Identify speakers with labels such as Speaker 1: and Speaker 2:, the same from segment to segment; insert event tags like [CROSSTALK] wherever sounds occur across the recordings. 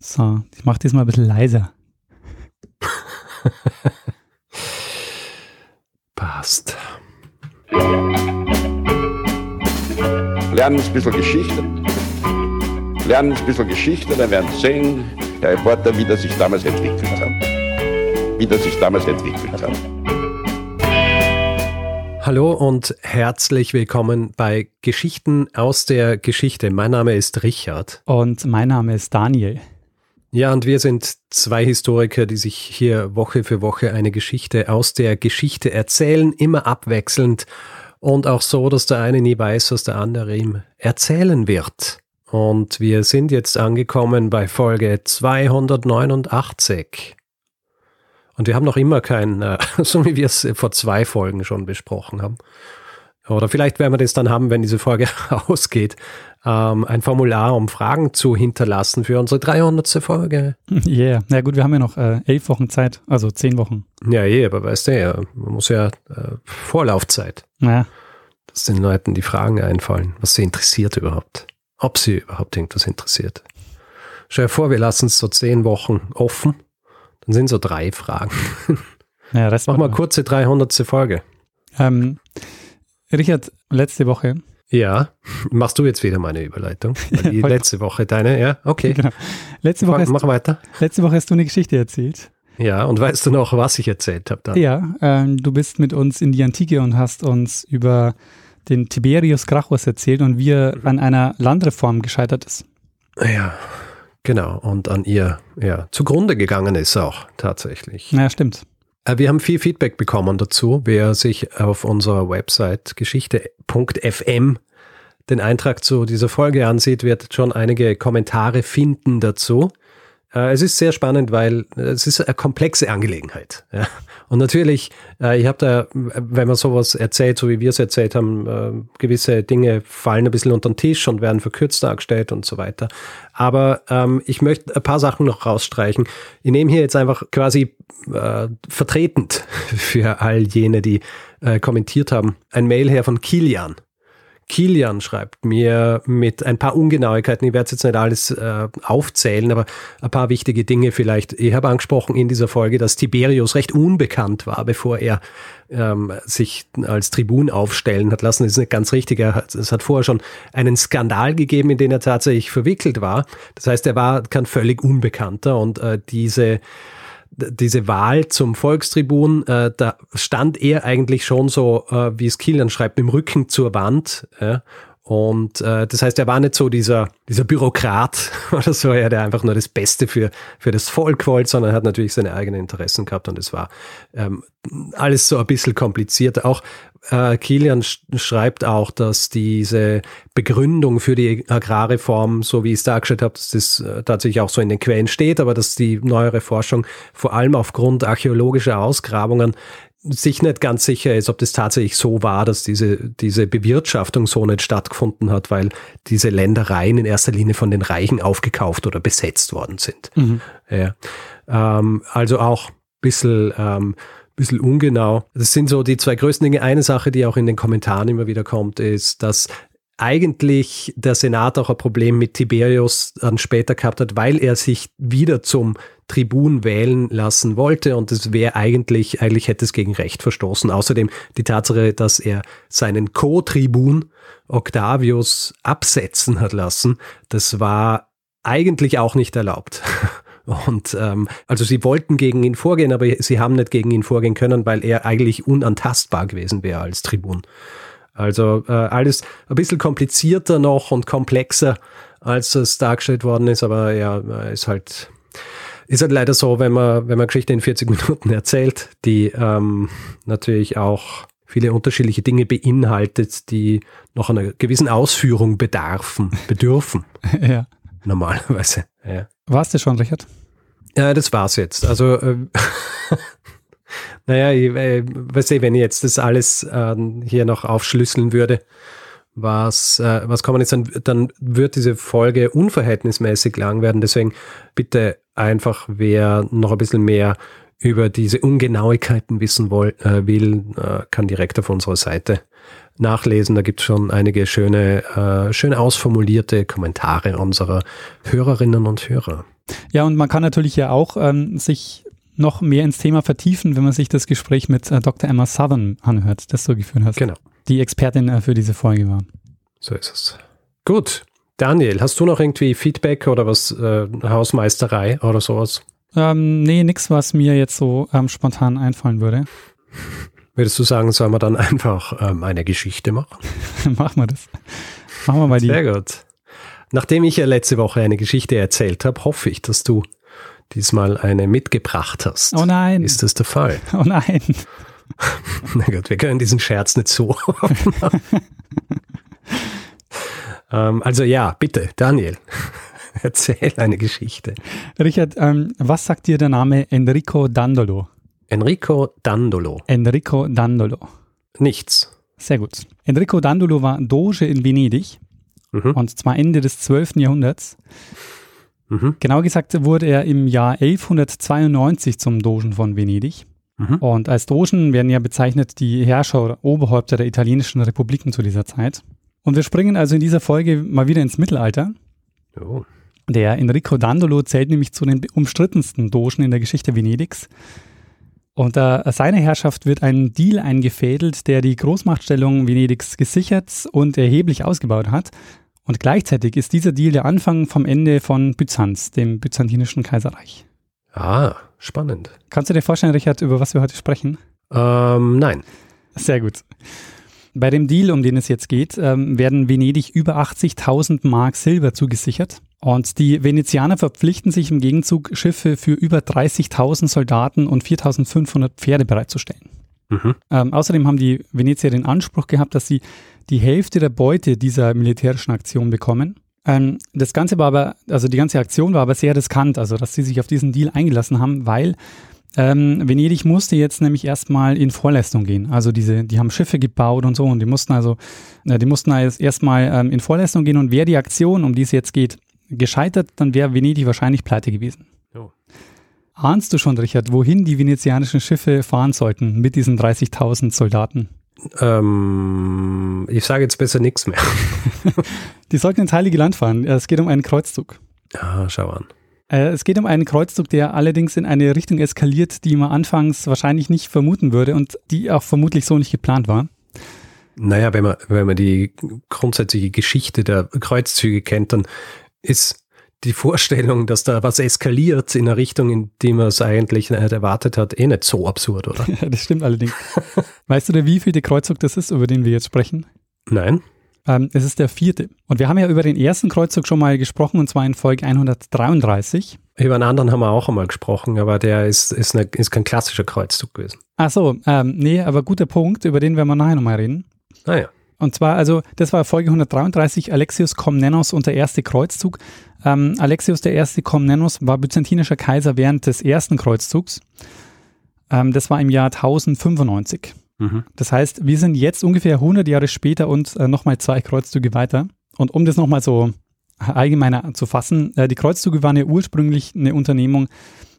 Speaker 1: So, ich mache diesmal ein bisschen leiser. [LAUGHS]
Speaker 2: Passt.
Speaker 3: Lernen ein bisschen Geschichte. Lernen ein bisschen Geschichte, dann werden Sie sehen, der Reporter, wie das sich damals entwickelt hat. Wie das sich damals entwickelt hat.
Speaker 2: Hallo und herzlich willkommen bei Geschichten aus der Geschichte. Mein Name ist Richard.
Speaker 1: Und mein Name ist Daniel.
Speaker 2: Ja, und wir sind zwei Historiker, die sich hier Woche für Woche eine Geschichte aus der Geschichte erzählen, immer abwechselnd und auch so, dass der eine nie weiß, was der andere ihm erzählen wird. Und wir sind jetzt angekommen bei Folge 289. Und wir haben noch immer kein, äh, [LAUGHS] so wie wir es vor zwei Folgen schon besprochen haben. Oder vielleicht werden wir das dann haben, wenn diese Folge [LAUGHS] ausgeht, ähm, ein Formular, um Fragen zu hinterlassen für unsere 300. Folge. [LAUGHS]
Speaker 1: Yeah, na gut, wir haben ja noch äh, elf Wochen Zeit, also zehn Wochen.
Speaker 2: Ja, eh, aber weißt du ja, man muss ja äh, Vorlaufzeit.
Speaker 1: Ja.
Speaker 2: Dass den Leuten die Fragen einfallen, was sie interessiert überhaupt. Ob sie überhaupt irgendwas interessiert. Stell dir vor, wir lassen es so zehn Wochen offen, dann sind so drei Fragen. [LAUGHS]
Speaker 1: ja Rest
Speaker 2: Mach mal kurze 300. Folge.
Speaker 1: Ähm, Richard, letzte Woche.
Speaker 2: Ja, machst du jetzt wieder meine Überleitung? Die [LAUGHS] letzte Woche deine, ja, okay.
Speaker 1: Genau. Letzte Woche, hast,
Speaker 2: Mach weiter.
Speaker 1: letzte Woche hast du eine Geschichte erzählt.
Speaker 2: Ja, und weißt du noch, was ich erzählt habe dann?
Speaker 1: Ja, ähm, du bist mit uns in die Antike und hast uns über den Tiberius Gracchus erzählt und wie er an einer Landreform gescheitert ist.
Speaker 2: Ja, genau. Und an ihr ja, zugrunde gegangen ist auch tatsächlich.
Speaker 1: Ja, stimmt.
Speaker 2: Äh, Wir haben viel Feedback bekommen dazu. Wer sich auf unserer Website geschichte.fm den Eintrag zu dieser Folge ansieht, wird schon einige Kommentare finden dazu. Äh, Es ist sehr spannend, weil es ist eine komplexe Angelegenheit. [LAUGHS] Ja. Und natürlich, äh, ich habe da, wenn man sowas erzählt, so wie wir es erzählt haben, äh, gewisse Dinge fallen ein bisschen unter den Tisch und werden verkürzt dargestellt und so weiter. Aber ähm, ich möchte ein paar Sachen noch rausstreichen. Ich nehme hier jetzt einfach quasi äh, vertretend [LAUGHS] für all jene, die äh, kommentiert haben, ein Mail her von Kilian. Kilian schreibt mir mit ein paar Ungenauigkeiten, ich werde es jetzt nicht alles äh, aufzählen, aber ein paar wichtige Dinge vielleicht. Ich habe angesprochen in dieser Folge, dass Tiberius recht unbekannt war, bevor er ähm, sich als Tribun aufstellen hat lassen. Das ist nicht ganz richtig. Er hat, es hat vorher schon einen Skandal gegeben, in den er tatsächlich verwickelt war. Das heißt, er war kein völlig Unbekannter und äh, diese diese Wahl zum Volkstribun, äh, da stand er eigentlich schon so, äh, wie es Kilian schreibt, mit dem Rücken zur Wand. Ja? Und äh, das heißt, er war nicht so dieser, dieser Bürokrat [LAUGHS] oder so, ja, der einfach nur das Beste für, für das Volk wollte, sondern er hat natürlich seine eigenen Interessen gehabt und es war ähm, alles so ein bisschen kompliziert. Auch äh, Kilian sch schreibt auch, dass diese Begründung für die Agrarreform, so wie ich es dargestellt habe, dass das äh, tatsächlich auch so in den Quellen steht, aber dass die neuere Forschung vor allem aufgrund archäologischer Ausgrabungen sich nicht ganz sicher ist, ob das tatsächlich so war, dass diese, diese Bewirtschaftung so nicht stattgefunden hat, weil diese Ländereien in erster Linie von den Reichen aufgekauft oder besetzt worden sind.
Speaker 1: Mhm.
Speaker 2: Ja. Ähm, also auch ein bisschen, ähm, bisschen ungenau. Das sind so die zwei größten Dinge. Eine Sache, die auch in den Kommentaren immer wieder kommt, ist, dass eigentlich der Senat auch ein Problem mit Tiberius dann später gehabt hat, weil er sich wieder zum Tribun wählen lassen wollte und es wäre eigentlich, eigentlich hätte es gegen Recht verstoßen. Außerdem die Tatsache, dass er seinen Co-Tribun Octavius absetzen hat lassen, das war eigentlich auch nicht erlaubt. [LAUGHS] Und ähm, also sie wollten gegen ihn vorgehen, aber sie haben nicht gegen ihn vorgehen können, weil er eigentlich unantastbar gewesen wäre als Tribun. Also äh, alles ein bisschen komplizierter noch und komplexer, als es dargestellt worden ist, aber ja, ist halt, ist halt leider so, wenn man, wenn man Geschichte in 40 [LAUGHS] Minuten erzählt, die ähm, natürlich auch viele unterschiedliche Dinge beinhaltet, die noch einer gewissen Ausführung bedarfen, [LAUGHS] bedürfen,
Speaker 1: ja.
Speaker 2: normalerweise. Ja.
Speaker 1: Warst du schon, Richard?
Speaker 2: Ja, das war's jetzt. Also, äh, [LAUGHS] naja, ich, äh, weiß ich, wenn ich jetzt das alles äh, hier noch aufschlüsseln würde, was, äh, was kann man jetzt dann, dann wird diese Folge unverhältnismäßig lang werden. Deswegen bitte einfach, wer noch ein bisschen mehr über diese Ungenauigkeiten wissen woll, äh, will, äh, kann direkt auf unserer Seite nachlesen. Da gibt es schon einige schöne, äh, schön ausformulierte Kommentare unserer Hörerinnen und Hörer.
Speaker 1: Ja, und man kann natürlich ja auch ähm, sich noch mehr ins Thema vertiefen, wenn man sich das Gespräch mit äh, Dr. Emma Southern anhört, das du geführt hast.
Speaker 2: Genau.
Speaker 1: Die Expertin äh, für diese Folge war.
Speaker 2: So ist es. Gut. Daniel, hast du noch irgendwie Feedback oder was, äh, Hausmeisterei oder sowas?
Speaker 1: Ähm, nee, nix, was mir jetzt so ähm, spontan einfallen würde. [LAUGHS]
Speaker 2: Würdest du sagen, sollen wir dann einfach ähm, eine Geschichte machen? [LAUGHS]
Speaker 1: Machen wir das. Machen wir mal die.
Speaker 2: Sehr gut. Nachdem ich ja letzte Woche eine Geschichte erzählt habe, hoffe ich, dass du diesmal eine mitgebracht hast.
Speaker 1: Oh nein.
Speaker 2: Ist das der Fall? [LAUGHS]
Speaker 1: Oh nein. [LAUGHS]
Speaker 2: Na gut, wir können diesen Scherz nicht so. [LAUGHS] ähm, also ja, bitte, Daniel, [LAUGHS] erzähl eine Geschichte.
Speaker 1: Richard, ähm, was sagt dir der Name Enrico Dandolo?
Speaker 2: Enrico Dandolo.
Speaker 1: Enrico Dandolo.
Speaker 2: Nichts.
Speaker 1: Sehr gut. Enrico Dandolo war Doge in Venedig
Speaker 2: Mhm.
Speaker 1: und zwar Ende des 12. Jahrhunderts.
Speaker 2: Mhm.
Speaker 1: Genau gesagt wurde er im Jahr 1192 zum Dogen von Venedig.
Speaker 2: Mhm.
Speaker 1: Und als Dogen werden ja bezeichnet die Herrscher oder Oberhäupter der italienischen Republiken zu dieser Zeit. Und wir springen also in dieser Folge mal wieder ins Mittelalter.
Speaker 2: Oh.
Speaker 1: Der Enrico Dandolo zählt nämlich zu den umstrittensten Dogen in der Geschichte Venedigs. Unter seiner Herrschaft wird ein Deal eingefädelt, der die Großmachtstellung Venedigs gesichert und erheblich ausgebaut hat. Und gleichzeitig ist dieser Deal der Anfang vom Ende von Byzanz, dem byzantinischen Kaiserreich.
Speaker 2: Ah, spannend.
Speaker 1: Kannst du dir vorstellen, Richard, über was wir heute sprechen?
Speaker 2: Ähm, nein.
Speaker 1: Sehr gut. Bei dem Deal, um den es jetzt geht, ähm, werden Venedig über 80.000 Mark Silber zugesichert. Und die Venezianer verpflichten sich im Gegenzug, Schiffe für über 30.000 Soldaten und 4.500 Pferde bereitzustellen.
Speaker 2: Mhm.
Speaker 1: Ähm, außerdem haben die Venezier den Anspruch gehabt, dass sie die Hälfte der Beute dieser militärischen Aktion bekommen. Ähm, das Ganze war aber, also die ganze Aktion war aber sehr riskant, also dass sie sich auf diesen Deal eingelassen haben, weil ähm, Venedig musste jetzt nämlich erstmal in Vorleistung gehen. Also diese, die haben Schiffe gebaut und so und die mussten also, äh, die mussten jetzt erstmal ähm, in Vorleistung gehen und wäre die Aktion, um die es jetzt geht, gescheitert, dann wäre Venedig wahrscheinlich pleite gewesen.
Speaker 2: Jo.
Speaker 1: Ahnst du schon, Richard, wohin die venezianischen Schiffe fahren sollten mit diesen 30.000 Soldaten?
Speaker 2: Ähm, ich sage jetzt besser nichts mehr. [LAUGHS]
Speaker 1: Die sollten ins Heilige Land fahren. Es geht um einen Kreuzzug.
Speaker 2: Ah, schau an.
Speaker 1: Äh, Es geht um einen Kreuzzug, der allerdings in eine Richtung eskaliert, die man anfangs wahrscheinlich nicht vermuten würde und die auch vermutlich so nicht geplant war.
Speaker 2: Naja, wenn man, wenn man die grundsätzliche Geschichte der Kreuzzüge kennt, dann ist die Vorstellung, dass da was eskaliert in eine Richtung, in die man es eigentlich nicht erwartet hat, eh nicht so absurd, oder? [LAUGHS]
Speaker 1: Ja, das stimmt allerdings. weißt du, der wievielte Kreuzzug das ist, über den wir jetzt sprechen?
Speaker 2: Nein?
Speaker 1: Ähm, es ist der vierte. Und wir haben ja über den ersten Kreuzzug schon mal gesprochen, und zwar in Folge 133.
Speaker 2: Über einen anderen haben wir auch einmal gesprochen, aber der ist, ist, eine, ist kein klassischer Kreuzzug gewesen.
Speaker 1: Ach so, ähm, nee, aber guter Punkt, über den werden wir nachher nochmal reden.
Speaker 2: Naja.
Speaker 1: Und zwar, also, das war Folge 133, Alexius Komnenos und der erste Kreuzzug. Ähm, Alexius der erste Komnenos war byzantinischer Kaiser während des ersten Kreuzzugs. Ähm, das war im Jahr 1095.
Speaker 2: Mhm.
Speaker 1: Das heißt, wir sind jetzt ungefähr 100 Jahre später und äh, nochmal zwei Kreuzzüge weiter. Und um das nochmal so allgemeiner zu fassen, äh, die Kreuzzüge waren ja ursprünglich eine Unternehmung,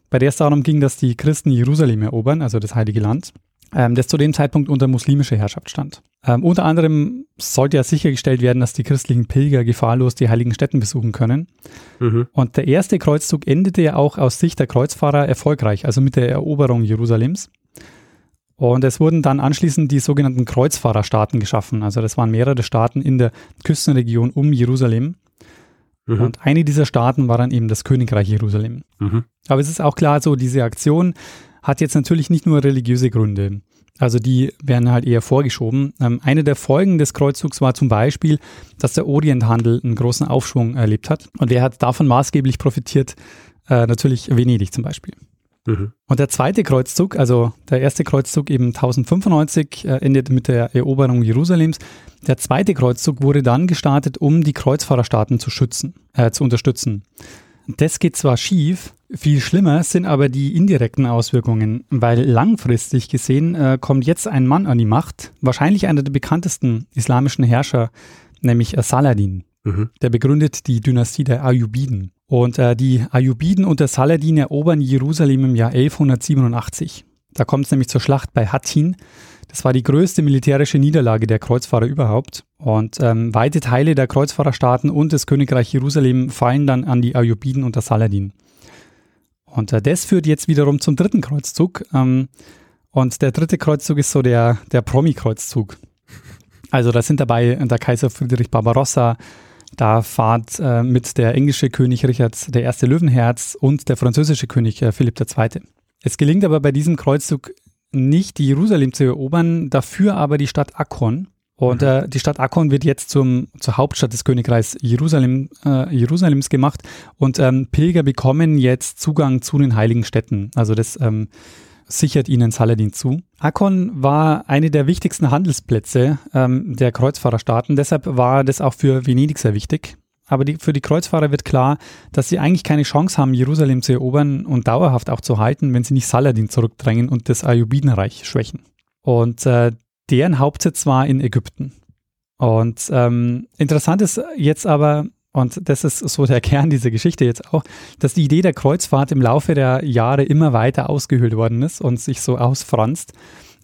Speaker 1: bei der es darum ging, dass die Christen Jerusalem erobern, also das Heilige Land, ähm, das zu dem Zeitpunkt unter muslimischer Herrschaft stand. Ähm, unter anderem sollte ja sichergestellt werden, dass die christlichen Pilger gefahrlos die heiligen Stätten besuchen können.
Speaker 2: Mhm.
Speaker 1: Und der erste Kreuzzug endete ja auch aus Sicht der Kreuzfahrer erfolgreich, also mit der Eroberung Jerusalems. Und es wurden dann anschließend die sogenannten Kreuzfahrerstaaten geschaffen. Also das waren mehrere Staaten in der Küstenregion um Jerusalem.
Speaker 2: Mhm.
Speaker 1: Und eine dieser Staaten war dann eben das Königreich Jerusalem.
Speaker 2: Mhm.
Speaker 1: Aber es ist auch klar, so diese Aktion hat jetzt natürlich nicht nur religiöse Gründe. Also die werden halt eher vorgeschoben. Ähm, eine der Folgen des Kreuzzugs war zum Beispiel, dass der Orienthandel einen großen Aufschwung erlebt hat. Und wer hat davon maßgeblich profitiert? Äh, natürlich Venedig zum Beispiel.
Speaker 2: Mhm.
Speaker 1: Und der zweite Kreuzzug, also der erste Kreuzzug eben 1095, äh, endet mit der Eroberung Jerusalems. Der zweite Kreuzzug wurde dann gestartet, um die Kreuzfahrerstaaten zu schützen, äh, zu unterstützen. Das geht zwar schief, viel schlimmer sind aber die indirekten Auswirkungen, weil langfristig gesehen äh, kommt jetzt ein Mann an die Macht, wahrscheinlich einer der bekanntesten islamischen Herrscher, nämlich äh, Saladin.
Speaker 2: Mhm.
Speaker 1: Der begründet die Dynastie der Ayyubiden. Und äh, die Ayyubiden unter Saladin erobern Jerusalem im Jahr 1187. Da kommt es nämlich zur Schlacht bei Hattin. Das war die größte militärische Niederlage der Kreuzfahrer überhaupt. Und ähm, weite Teile der Kreuzfahrerstaaten und des Königreich Jerusalem fallen dann an die Ayyubiden unter Saladin. Und äh, das führt jetzt wiederum zum dritten Kreuzzug. Ähm, und der dritte Kreuzzug ist so der, der Promi-Kreuzzug. Also da sind dabei der Kaiser Friedrich Barbarossa, da fahrt äh, mit der englische König Richard I. Löwenherz und der französische König äh, Philipp II. Es gelingt aber bei diesem Kreuzzug nicht, die Jerusalem zu erobern, dafür aber die Stadt Akkon. Und mhm. äh, die Stadt Akkon wird jetzt zum, zur Hauptstadt des Königreichs Jerusalem, äh, Jerusalems gemacht und ähm, Pilger bekommen jetzt Zugang zu den heiligen Städten. Also das ähm, sichert ihnen Saladin zu. Akkon war eine der wichtigsten Handelsplätze ähm, der Kreuzfahrerstaaten, deshalb war das auch für Venedig sehr wichtig. Aber die, für die Kreuzfahrer wird klar, dass sie eigentlich keine Chance haben, Jerusalem zu erobern und dauerhaft auch zu halten, wenn sie nicht Saladin zurückdrängen und das Ayyubidenreich schwächen. Und äh, deren Hauptsitz war in Ägypten. Und ähm, interessant ist jetzt aber, und das ist so der [LAUGHS] Kern dieser Geschichte jetzt auch, dass die Idee der Kreuzfahrt im Laufe der Jahre immer weiter ausgehöhlt worden ist und sich so ausfranst.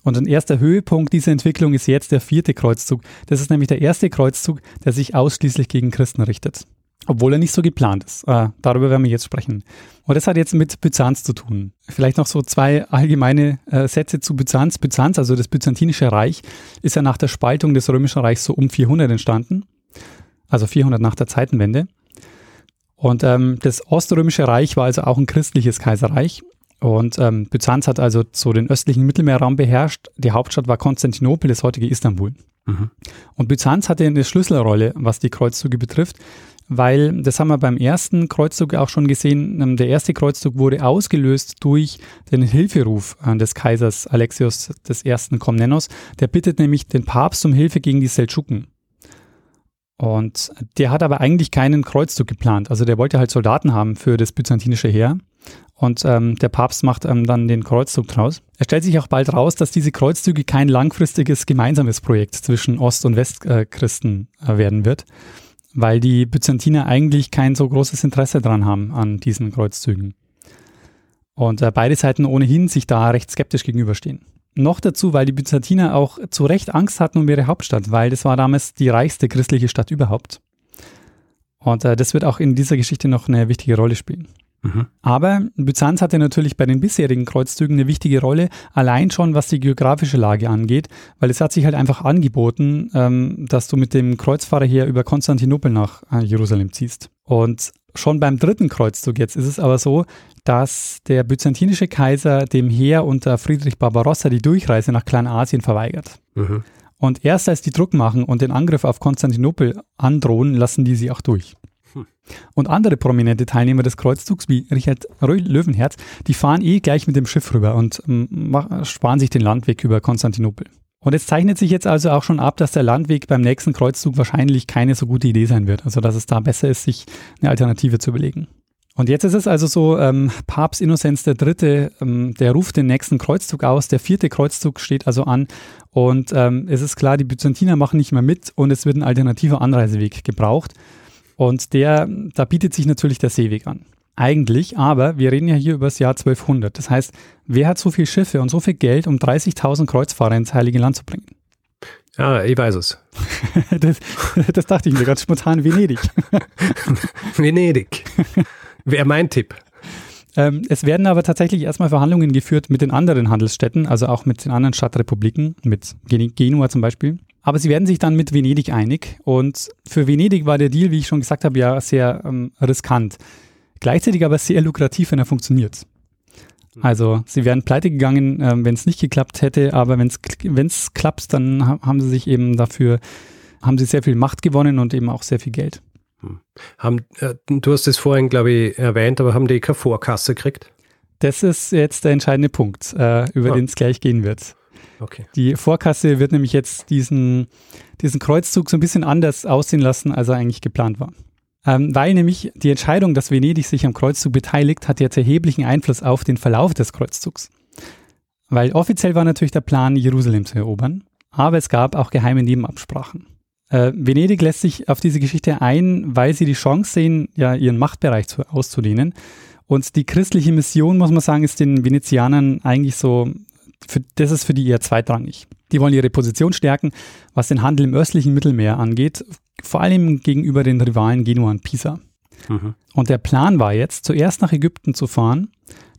Speaker 1: Und ein erster Höhepunkt dieser Entwicklung ist jetzt der vierte Kreuzzug. Das ist nämlich der erste Kreuzzug, der sich ausschließlich gegen Christen richtet. Obwohl er nicht so geplant ist. Äh, darüber werden wir jetzt sprechen. Und das hat jetzt mit Byzanz zu tun. Vielleicht noch so zwei allgemeine äh, Sätze zu Byzanz. Byzanz, also das Byzantinische Reich, ist ja nach der Spaltung des Römischen Reichs so um 400 entstanden also 400 nach der Zeitenwende. Und ähm, das Oströmische Reich war also auch ein christliches Kaiserreich. Und ähm, Byzanz hat also so den östlichen Mittelmeerraum beherrscht. Die Hauptstadt war Konstantinopel, das heutige Istanbul. Mhm. Und Byzanz hatte eine Schlüsselrolle, was die Kreuzzüge betrifft, weil, das haben wir beim ersten Kreuzzug auch schon gesehen, ähm, der erste Kreuzzug wurde ausgelöst durch den Hilferuf äh, des Kaisers Alexios I. Komnenos. Der bittet nämlich den Papst um Hilfe gegen die Seldschuken. Und der hat aber eigentlich keinen Kreuzzug geplant. Also der wollte halt Soldaten haben für das byzantinische Heer. Und ähm, der Papst macht ähm, dann den Kreuzzug draus. Es stellt sich auch bald raus, dass diese Kreuzzüge kein langfristiges gemeinsames Projekt zwischen Ost- und Westchristen äh, werden wird, weil die Byzantiner eigentlich kein so großes Interesse dran haben an diesen Kreuzzügen. Und äh, beide Seiten ohnehin sich da recht skeptisch gegenüberstehen. Noch dazu, weil die Byzantiner auch zu Recht Angst hatten um ihre Hauptstadt, weil das war damals die reichste christliche Stadt überhaupt. Und äh, das wird auch in dieser Geschichte noch eine wichtige Rolle spielen. Mhm. Aber Byzanz hatte natürlich bei den bisherigen Kreuzzügen eine wichtige Rolle, allein schon was die geografische Lage angeht, weil es hat sich halt einfach angeboten, ähm, dass du mit dem Kreuzfahrer hier über Konstantinopel nach äh, Jerusalem ziehst. Und schon beim dritten Kreuzzug jetzt ist es aber so, dass der byzantinische Kaiser dem Heer unter Friedrich Barbarossa die Durchreise nach Kleinasien verweigert. Mhm. Und erst als die Druck machen und den Angriff auf Konstantinopel androhen, lassen die sie auch durch. Hm. Und andere prominente Teilnehmer des Kreuzzugs wie Richard Löwenherz, die fahren eh gleich mit dem Schiff rüber und ähm, sparen sich den Landweg über Konstantinopel. Und es zeichnet sich jetzt also auch schon ab, dass der Landweg beim nächsten Kreuzzug wahrscheinlich keine so gute Idee sein wird. Also dass es da besser ist, sich eine Alternative zu überlegen. Und jetzt ist es also so, ähm, Papst Innozenz III., ähm, der ruft den nächsten Kreuzzug aus, der vierte Kreuzzug steht also an und ähm, es ist klar, die Byzantiner machen nicht mehr mit und es wird ein alternativer Anreiseweg gebraucht und der, da bietet sich natürlich der Seeweg an. Eigentlich, aber wir reden ja hier über das Jahr 1200. Das heißt, wer hat so viele Schiffe und so viel Geld, um 30.000 Kreuzfahrer ins Heilige Land zu bringen?
Speaker 2: Ja, ich weiß es. [LAUGHS]
Speaker 1: das, das dachte ich mir ganz spontan, Venedig. [LAUGHS]
Speaker 2: Venedig. Wäre mein Tipp.
Speaker 1: Ähm, es werden aber tatsächlich erstmal Verhandlungen geführt mit den anderen Handelsstädten, also auch mit den anderen Stadtrepubliken, mit Genua zum Beispiel. Aber sie werden sich dann mit Venedig einig. Und für Venedig war der Deal, wie ich schon gesagt habe, ja sehr ähm, riskant. Gleichzeitig aber sehr lukrativ, wenn er funktioniert. Also sie wären pleite gegangen, äh, wenn es nicht geklappt hätte, aber wenn es klappt, dann haben sie sich eben dafür, haben sie sehr viel Macht gewonnen und eben auch sehr viel Geld.
Speaker 2: Hm. Haben, äh, du hast es vorhin, glaube ich, erwähnt, aber haben die keine Vorkasse gekriegt?
Speaker 1: Das ist jetzt der entscheidende Punkt, äh, über ah. den es gleich gehen wird.
Speaker 2: Okay.
Speaker 1: Die Vorkasse wird nämlich jetzt diesen, diesen Kreuzzug so ein bisschen anders aussehen lassen, als er eigentlich geplant war. Ähm, weil nämlich die Entscheidung, dass Venedig sich am Kreuzzug beteiligt, hat jetzt erheblichen Einfluss auf den Verlauf des Kreuzzugs. Weil offiziell war natürlich der Plan, Jerusalem zu erobern, aber es gab auch geheime Nebenabsprachen. Äh, Venedig lässt sich auf diese Geschichte ein, weil sie die Chance sehen, ja, ihren Machtbereich zu, auszudehnen. Und die christliche Mission, muss man sagen, ist den Venezianern eigentlich so, für, das ist für die eher zweitrangig. Die wollen ihre Position stärken, was den Handel im östlichen Mittelmeer angeht, vor allem gegenüber den Rivalen Genua und Pisa. Mhm. Und der Plan war jetzt, zuerst nach Ägypten zu fahren,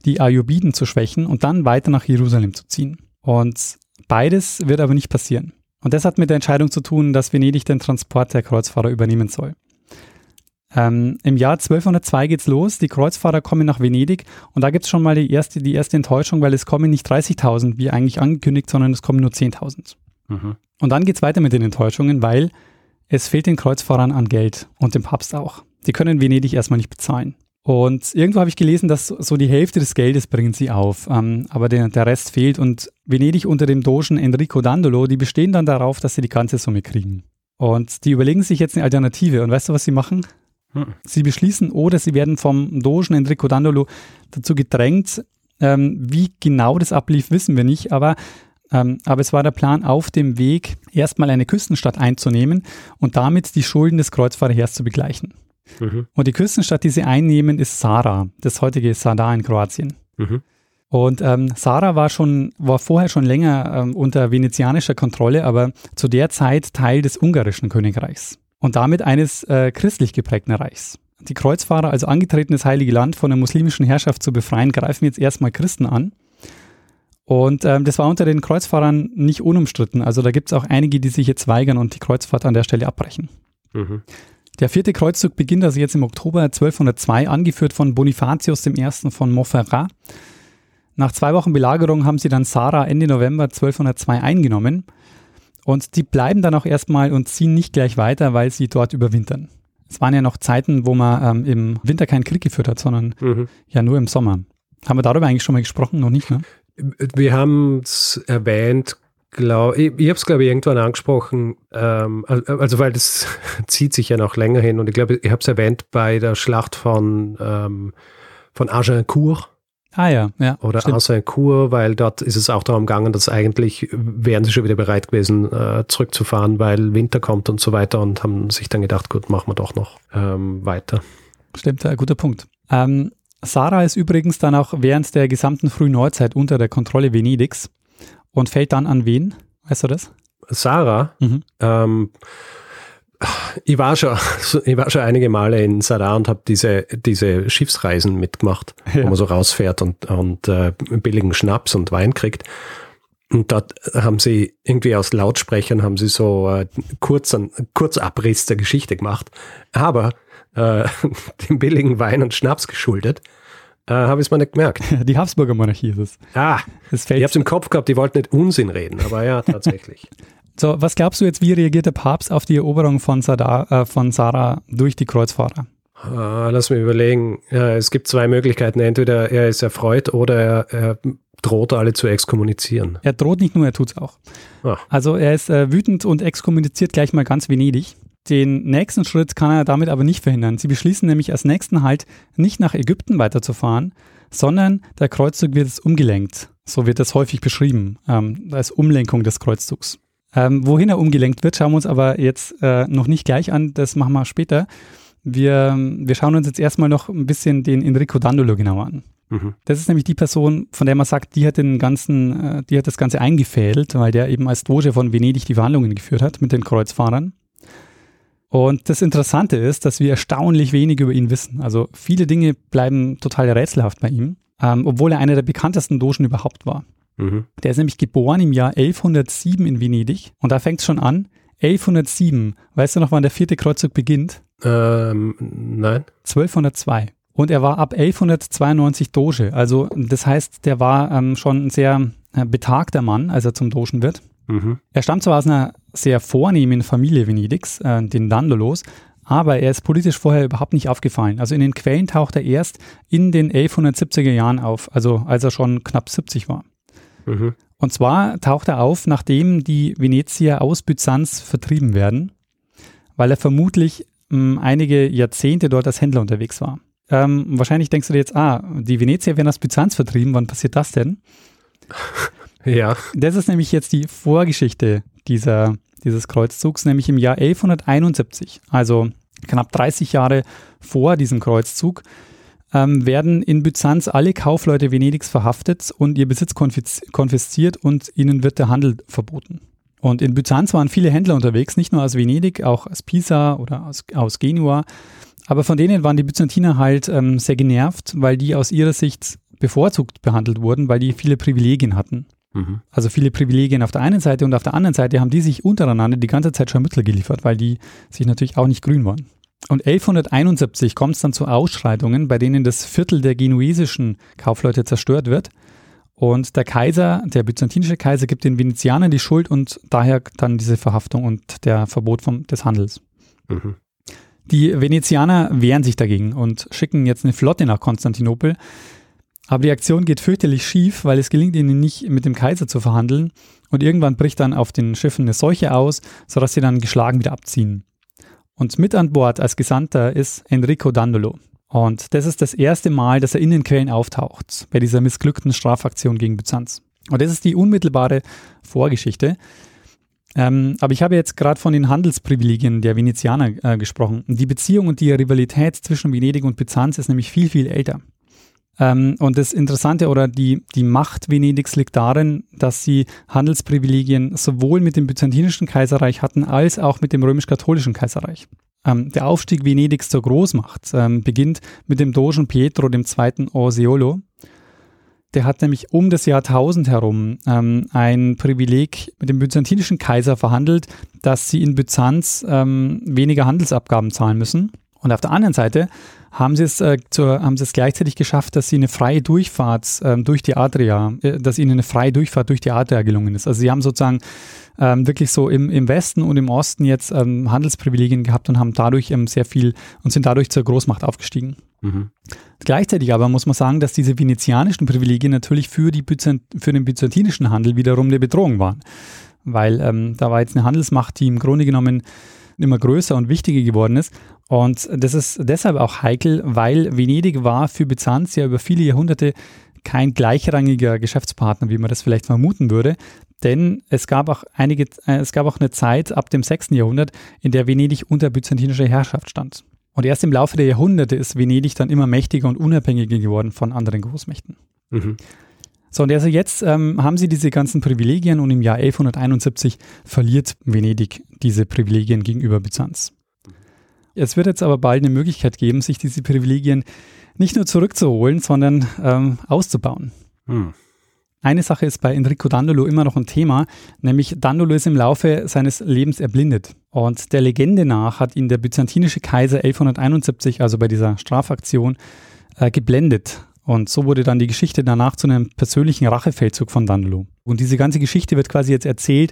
Speaker 1: die Ayubiden zu schwächen und dann weiter nach Jerusalem zu ziehen. Und beides wird aber nicht passieren. Und das hat mit der Entscheidung zu tun, dass Venedig den Transport der Kreuzfahrer übernehmen soll. Ähm, Im Jahr 1202 geht's los, die Kreuzfahrer kommen nach Venedig und da gibt's schon mal die erste, die erste Enttäuschung, weil es kommen nicht 30.000 wie eigentlich angekündigt, sondern es kommen nur 10.000. Mhm. Und dann geht's weiter mit den Enttäuschungen, weil es fehlt den Kreuzfahrern an Geld und dem Papst auch. Die können Venedig erstmal nicht bezahlen. Und irgendwo habe ich gelesen, dass so die Hälfte des Geldes bringen sie auf, ähm, aber der, der Rest fehlt. Und Venedig unter dem Dogen Enrico Dandolo, die bestehen dann darauf, dass sie die ganze Summe kriegen. Und die überlegen sich jetzt eine Alternative. Und weißt du, was sie machen? Hm. Sie beschließen oder sie werden vom Dogen Enrico Dandolo dazu gedrängt. Ähm, wie genau das ablief, wissen wir nicht, aber ähm, aber es war der Plan, auf dem Weg erstmal eine Küstenstadt einzunehmen und damit die Schulden des Kreuzfahrerheers zu begleichen. Mhm. Und die Küstenstadt, die sie einnehmen, ist Sara, das heutige Sadar in Kroatien. Mhm. Und ähm, Sara war schon, war vorher schon länger ähm, unter venezianischer Kontrolle, aber zu der Zeit Teil des ungarischen Königreichs und damit eines äh, christlich geprägten Reichs. Die Kreuzfahrer, also angetreten, das Heilige Land von der muslimischen Herrschaft zu befreien, greifen jetzt erstmal Christen an. Und ähm, das war unter den Kreuzfahrern nicht unumstritten. Also da gibt es auch einige, die sich jetzt weigern und die Kreuzfahrt an der Stelle abbrechen. Mhm. Der vierte Kreuzzug beginnt also jetzt im Oktober 1202, angeführt von Bonifatius I. von Montferrat. Nach zwei Wochen Belagerung haben sie dann Sarah Ende November 1202 eingenommen. Und die bleiben dann auch erstmal und ziehen nicht gleich weiter, weil sie dort überwintern. Es waren ja noch Zeiten, wo man ähm, im Winter keinen Krieg geführt hat, sondern mhm. ja nur im Sommer. Haben wir darüber eigentlich schon mal gesprochen? Noch nicht, ne?
Speaker 2: Wir haben es erwähnt, glaube ich, ich habe es glaube ich irgendwann angesprochen, ähm, also weil das [LAUGHS] zieht sich ja noch länger hin und ich glaube, ich habe es erwähnt bei der Schlacht von, ähm, von Agincourt.
Speaker 1: Ah ja, ja.
Speaker 2: Oder Agincourt, weil dort ist es auch darum gegangen, dass eigentlich wären sie schon wieder bereit gewesen, äh, zurückzufahren, weil Winter kommt und so weiter und haben sich dann gedacht, gut, machen wir doch noch ähm, weiter.
Speaker 1: Stimmt, ein guter Punkt. Ähm, Sarah ist übrigens dann auch während der gesamten frühen Neuzeit unter der Kontrolle Venedigs und fällt dann an wen? Weißt du das?
Speaker 2: Sarah. Mhm. Ähm, ich war schon, [LAUGHS] ich war schon einige Male in Sarah und habe diese, diese Schiffsreisen mitgemacht, ja. wo man so rausfährt und, und äh, billigen Schnaps und Wein kriegt. Und dort haben sie irgendwie aus Lautsprechern haben sie so äh, kurz einen Kurzabriss der Geschichte gemacht, aber äh, [LAUGHS] dem billigen Wein und Schnaps geschuldet. Äh, Habe ich es mal nicht gemerkt. [LAUGHS]
Speaker 1: Die Habsburger Monarchie ist es.
Speaker 2: Ah, ich habe es im Kopf gehabt, die wollten nicht Unsinn reden, aber ja, [LAUGHS] tatsächlich.
Speaker 1: so, was glaubst du jetzt, wie reagiert der Papst auf die Eroberung von, Sada, äh, von Sarah durch die Kreuzfahrer?
Speaker 2: Uh, lass mich überlegen. Ja, es gibt zwei Möglichkeiten. Entweder er ist erfreut oder er, er droht alle zu exkommunizieren.
Speaker 1: Er droht nicht nur, er tut es auch. Ach. Also er ist äh, wütend und exkommuniziert gleich mal ganz Venedig. Den nächsten Schritt kann er damit aber nicht verhindern. Sie beschließen nämlich als nächsten Halt nicht nach Ägypten weiterzufahren, sondern der Kreuzzug wird es umgelenkt. So wird das häufig beschrieben, ähm, als Umlenkung des Kreuzzugs. Ähm, wohin er umgelenkt wird, schauen wir uns aber jetzt äh, noch nicht gleich an, das machen wir später. Wir, wir schauen uns jetzt erstmal noch ein bisschen den Enrico Dandolo genauer an. Mhm. Das ist nämlich die Person, von der man sagt, die hat den ganzen, äh, die hat das Ganze eingefädelt, weil der eben als Doge von Venedig die Verhandlungen geführt hat mit den Kreuzfahrern. Und das Interessante ist, dass wir erstaunlich wenig über ihn wissen. Also viele Dinge bleiben total rätselhaft bei ihm, ähm, obwohl er einer der bekanntesten Dogen überhaupt war. Mhm. Der ist nämlich geboren im Jahr 1107 in Venedig und da fängt es schon an. 1107. Weißt du noch, wann der vierte Kreuzzug beginnt?
Speaker 2: Ähm, nein.
Speaker 1: 1202. Und er war ab 1192 Doge. Also das heißt, der war ähm, schon ein sehr äh, betagter Mann, als er zum Dogen wird. Mhm. Er stammt zwar aus einer sehr vornehmen Familie Venedigs, äh, den Dandolos, aber er ist politisch vorher überhaupt nicht aufgefallen. Also in den Quellen taucht er erst in den 1170er Jahren auf, also als er schon knapp 70 war. Mhm. Und zwar taucht er auf, nachdem die Venezier aus Byzanz vertrieben werden, weil er vermutlich mh, hm, einige Jahrzehnte dort als Händler unterwegs war. Ähm, wahrscheinlich denkst du dir jetzt, ah, die Venezier werden aus Byzanz vertrieben, wann passiert das denn? [LAUGHS]
Speaker 2: Ja.
Speaker 1: Das ist nämlich jetzt die Vorgeschichte dieser, dieses Kreuzzugs, nämlich im Jahr 1171, also knapp 30 Jahre vor diesem Kreuzzug, ähm, werden in Byzanz alle Kaufleute Venedigs verhaftet und ihr Besitz konfisziert und ihnen wird der Handel verboten. Und in Byzanz waren viele Händler unterwegs, nicht nur aus Venedig, auch aus Pisa oder aus, aus Genua, Aber von denen waren die Byzantiner halt ähm, sehr genervt, weil die aus ihrer Sicht bevorzugt behandelt wurden, weil die viele Privilegien hatten. Mhm. Also viele Privilegien auf der einen Seite und auf der anderen Seite haben die sich untereinander die ganze Zeit schon Mittel geliefert, weil die sich natürlich auch nicht grün waren. Und 1171 kommt es dann zu Ausschreitungen, bei denen das Viertel der genuesischen Kaufleute zerstört wird. Und der Kaiser, der byzantinische Kaiser, gibt den Venezianern die Schuld und daher dann diese Verhaftung und der Verbot vom, des Handels. Mhm. Die Venezianer wehren sich dagegen und schicken jetzt eine Flotte nach Konstantinopel. Aber die Aktion geht fürchterlich schief, weil es gelingt ihnen nicht, mit dem Kaiser zu verhandeln. Und irgendwann bricht dann auf den Schiffen eine Seuche aus, sodass sie dann geschlagen wieder abziehen. Und mit an Bord als Gesandter ist Enrico Dandolo. Und das ist das erste Mal, dass er in den Quellen auftaucht, bei dieser missglückten Strafaktion gegen Byzanz. Und das ist die unmittelbare Vorgeschichte. Ähm, aber ich habe jetzt gerade von den Handelsprivilegien der Venezianer äh, gesprochen. Die Beziehung und die Rivalität zwischen Venedig und Byzanz ist nämlich viel, viel älter. Ähm, und das Interessante oder die, die Macht Venedigs liegt darin, dass sie Handelsprivilegien sowohl mit dem byzantinischen Kaiserreich hatten, als auch mit dem römisch-katholischen Kaiserreich. Ähm, der Aufstieg Venedigs zur Großmacht ähm, beginnt mit dem Dogen Pietro II. Orseolo. Der hat nämlich um das Jahr 1000 herum ähm, ein Privileg mit dem byzantinischen Kaiser verhandelt, dass sie in Byzanz ähm, weniger Handelsabgaben zahlen müssen. Und auf der anderen Seite haben sie es, äh, zur, haben sie es gleichzeitig geschafft, dass sie eine freie Durchfahrt ähm, durch die Adria, äh, dass ihnen eine freie Durchfahrt durch die Adria gelungen ist. Also sie haben sozusagen ähm, wirklich so im, im Westen und im Osten jetzt ähm, Handelsprivilegien gehabt und haben dadurch ähm, sehr viel und sind dadurch zur Großmacht aufgestiegen. Mhm. Gleichzeitig aber muss man sagen, dass diese venezianischen Privilegien natürlich für, die Byzant für den byzantinischen Handel wiederum eine Bedrohung waren. Weil ähm, da war jetzt eine Handelsmacht, die im Grunde genommen immer größer und wichtiger geworden ist. Und das ist deshalb auch heikel, weil Venedig war für Byzanz ja über viele Jahrhunderte kein gleichrangiger Geschäftspartner, wie man das vielleicht vermuten würde. Denn es gab auch einige, äh, es gab auch eine Zeit ab dem 6. Jahrhundert, in der Venedig unter byzantinischer Herrschaft stand. Und erst im Laufe der Jahrhunderte ist Venedig dann immer mächtiger und unabhängiger geworden von anderen Großmächten. Mhm. So, und also jetzt ähm, haben sie diese ganzen Privilegien und im Jahr 1171 verliert Venedig diese Privilegien gegenüber Byzanz. Es wird jetzt aber bald eine Möglichkeit geben, sich diese Privilegien nicht nur zurückzuholen, sondern ähm, auszubauen. Hm. Eine Sache ist bei Enrico Dandolo immer noch ein Thema, nämlich Dandolo ist im Laufe seines Lebens erblindet. Und der Legende nach hat ihn der byzantinische Kaiser 1171, also bei dieser Strafaktion, äh, geblendet. Und so wurde dann die Geschichte danach zu einem persönlichen Rachefeldzug von Dandolo. Und diese ganze Geschichte wird quasi jetzt erzählt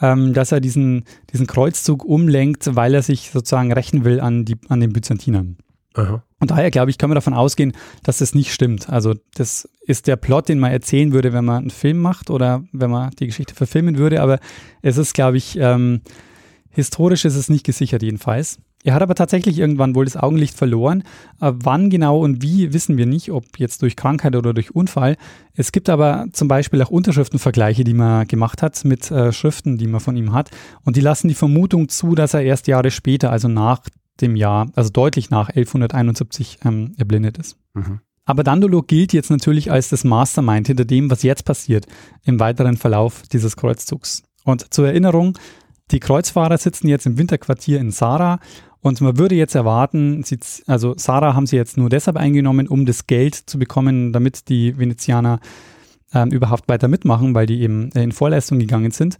Speaker 1: ähm, dass er diesen, diesen Kreuzzug umlenkt, weil er sich sozusagen rächen will an, die, an den Byzantinern. Aha. Und daher, glaube ich, kann man davon ausgehen, dass das nicht stimmt. Also das ist der Plot, den man erzählen würde, wenn man einen Film macht oder wenn man die Geschichte verfilmen würde. Aber es ist, glaube ich, ähm, historisch ist es nicht gesichert jedenfalls. Er hat aber tatsächlich irgendwann wohl das Augenlicht verloren. Äh, wann genau und wie, wissen wir nicht, ob jetzt durch Krankheit oder durch Unfall. Es gibt aber zum Beispiel auch Unterschriftenvergleiche, die man gemacht hat mit äh, Schriften, die man von ihm hat. Und die lassen die Vermutung zu, dass er erst Jahre später, also nach dem Jahr, also deutlich nach 1171, ähm, erblindet ist. Mhm. Aber Dandolo gilt jetzt natürlich als das Mastermind hinter dem, was jetzt passiert im weiteren Verlauf dieses Kreuzzugs. Und zur Erinnerung, die Kreuzfahrer sitzen jetzt im Winterquartier in Sara und man würde jetzt erwarten, sie, also Sarah haben sie jetzt nur deshalb eingenommen, um das Geld zu bekommen, damit die Venezianer ähm, überhaupt weiter mitmachen, weil die eben äh, in Vorleistung gegangen sind.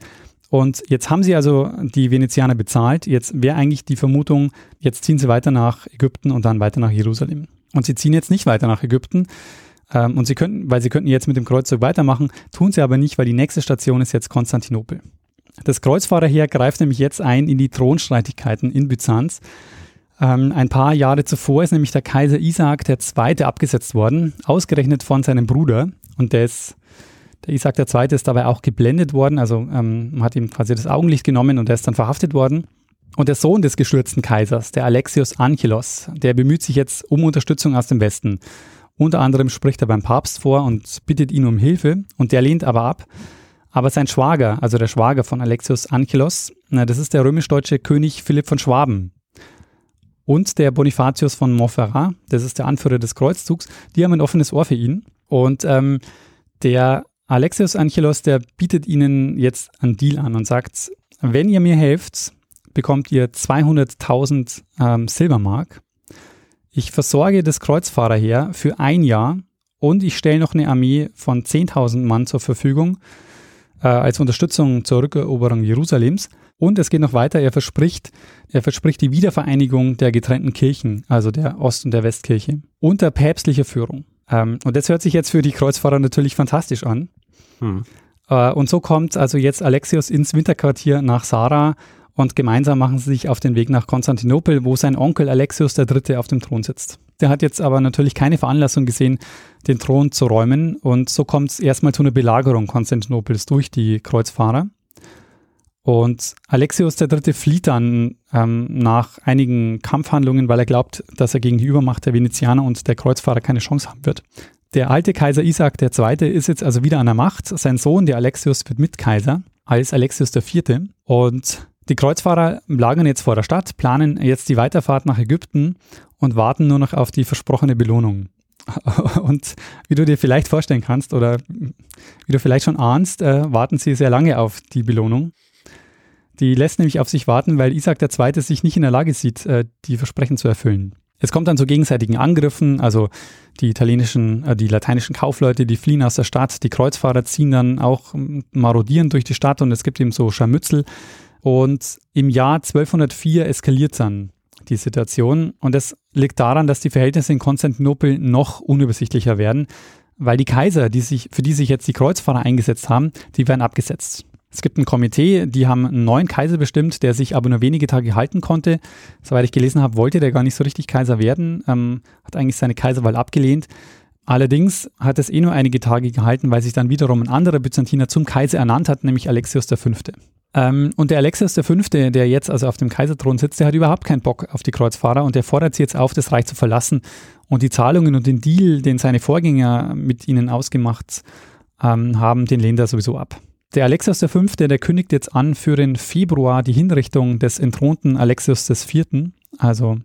Speaker 1: Und jetzt haben sie also die Venezianer bezahlt. Jetzt wäre eigentlich die Vermutung, jetzt ziehen sie weiter nach Ägypten und dann weiter nach Jerusalem. Und sie ziehen jetzt nicht weiter nach Ägypten. Ähm, und sie könnten, weil sie könnten jetzt mit dem Kreuzzug weitermachen, tun sie aber nicht, weil die nächste Station ist jetzt Konstantinopel. Das Kreuzfahrerheer greift nämlich jetzt ein in die Thronstreitigkeiten in Byzanz. Ähm, ein paar Jahre zuvor ist nämlich der Kaiser Isaac II. abgesetzt worden, ausgerechnet von seinem Bruder. Und der ist, der Isaac II. ist dabei auch geblendet worden, also ähm, man hat ihm quasi das Augenlicht genommen und er ist dann verhaftet worden. Und der Sohn des gestürzten Kaisers, der Alexios Angelos, der bemüht sich jetzt um Unterstützung aus dem Westen. Unter anderem spricht er beim Papst vor und bittet ihn um Hilfe und der lehnt aber ab. Aber sein Schwager, also der Schwager von Alexios Angelos, das ist der römisch-deutsche König Philipp von Schwaben. Und der Bonifatius von Montferrat, das ist der Anführer des Kreuzzugs, die haben ein offenes Ohr für ihn. Und ähm, der Alexios Angelos, der bietet ihnen jetzt einen Deal an und sagt, wenn ihr mir helft, bekommt ihr 200.000 ähm, Silbermark. ich versorge das Kreuzfahrerheer für ein Jahr und ich stelle noch eine Armee von 10.000 Mann zur Verfügung äh, als Unterstützung zur Rückeroberung Jerusalems. Und es geht noch weiter, er verspricht, er verspricht die Wiedervereinigung der getrennten Kirchen, also der Ost- und der Westkirche, unter päpstlicher Führung. Ähm, und das hört sich jetzt für die Kreuzfahrer natürlich fantastisch an. Hm. Äh, und so kommt also jetzt Alexios ins Winterquartier nach Sarah und gemeinsam machen sie sich auf den Weg nach Konstantinopel, wo sein Onkel Alexios III. auf dem Thron sitzt. Der hat jetzt aber natürlich keine Veranlassung gesehen, den Thron zu räumen und so kommt es erstmal zu einer Belagerung Konstantinopels durch die Kreuzfahrer. Und Alexios III. flieht dann ähm, nach einigen Kampfhandlungen, weil er glaubt, dass er gegen die Übermacht der Venezianer und der Kreuzfahrer keine Chance haben wird. Der alte Kaiser Isaac II. ist jetzt also wieder an der Macht. Sein Sohn, der Alexios, wird Mitkaiser als Alexios IV. Und die Kreuzfahrer lagern jetzt vor der Stadt, planen jetzt die Weiterfahrt nach Ägypten und warten nur noch auf die versprochene Belohnung. [LAUGHS] Und wie du dir vielleicht vorstellen kannst oder wie du vielleicht schon ahnst, äh, warten sie sehr lange auf die Belohnung. Die lässt nämlich auf sich warten, weil Isaac II. sich nicht in der Lage sieht, äh, die Versprechen zu erfüllen. Es kommt dann zu gegenseitigen Angriffen, also die italienischen, äh, die lateinischen Kaufleute, die fliehen aus der Stadt, die Kreuzfahrer ziehen dann auch marodieren durch die Stadt und es gibt eben so Scharmützel. Und im Jahr 1204 eskaliert dann die Situation und das liegt daran, dass die Verhältnisse in Konstantinopel noch unübersichtlicher werden, weil die Kaiser, die sich, für die sich jetzt die Kreuzfahrer eingesetzt haben, die werden abgesetzt. Es gibt ein Komitee, die haben einen neuen Kaiser bestimmt, der sich aber nur wenige Tage halten konnte. Soweit ich gelesen habe, wollte der gar nicht so richtig Kaiser werden, ähm, hat eigentlich seine Kaiserwahl abgelehnt. Allerdings hat es eh nur einige Tage gehalten, weil sich dann wiederum ein anderer Byzantiner zum Kaiser ernannt hat, nämlich Alexios V. Ähm, und der Alexios V., der jetzt also auf dem Kaiserthron sitzt, der hat überhaupt keinen Bock auf die Kreuzfahrer und der fordert sie jetzt auf, das Reich zu verlassen und die Zahlungen und den Deal, den seine Vorgänger mit ihnen ausgemacht ähm, haben, den lehnt er sowieso ab. Der Alexios V., der kündigt jetzt an für den Februar die Hinrichtung des entthronten Alexios IV., also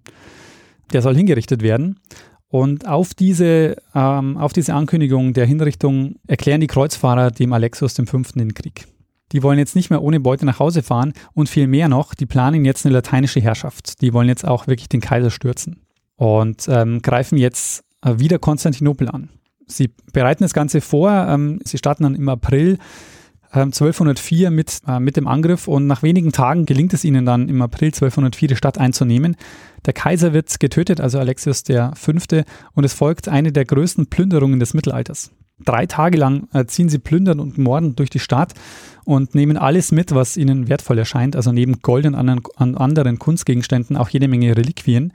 Speaker 1: der soll hingerichtet werden. Und auf diese, ähm, auf diese Ankündigung der Hinrichtung erklären die Kreuzfahrer dem Alexios V. den Krieg. Die wollen jetzt nicht mehr ohne Beute nach Hause fahren und viel mehr noch, die planen jetzt eine lateinische Herrschaft. Die wollen jetzt auch wirklich den Kaiser stürzen und ähm, greifen jetzt äh, wieder Konstantinopel an. Sie bereiten das Ganze vor, ähm, sie starten dann im April 1204 ähm, mit, äh, mit dem Angriff und nach wenigen Tagen gelingt es ihnen dann im April 1204 die Stadt einzunehmen. Der Kaiser wird getötet, also Alexios V. und es folgt eine der größten Plünderungen des Mittelalters. Drei Tage lang äh, ziehen sie plündern und morden durch die Stadt und nehmen alles mit, was ihnen wertvoll erscheint, also neben Gold und anderen, an anderen Kunstgegenständen auch jede Menge Reliquien.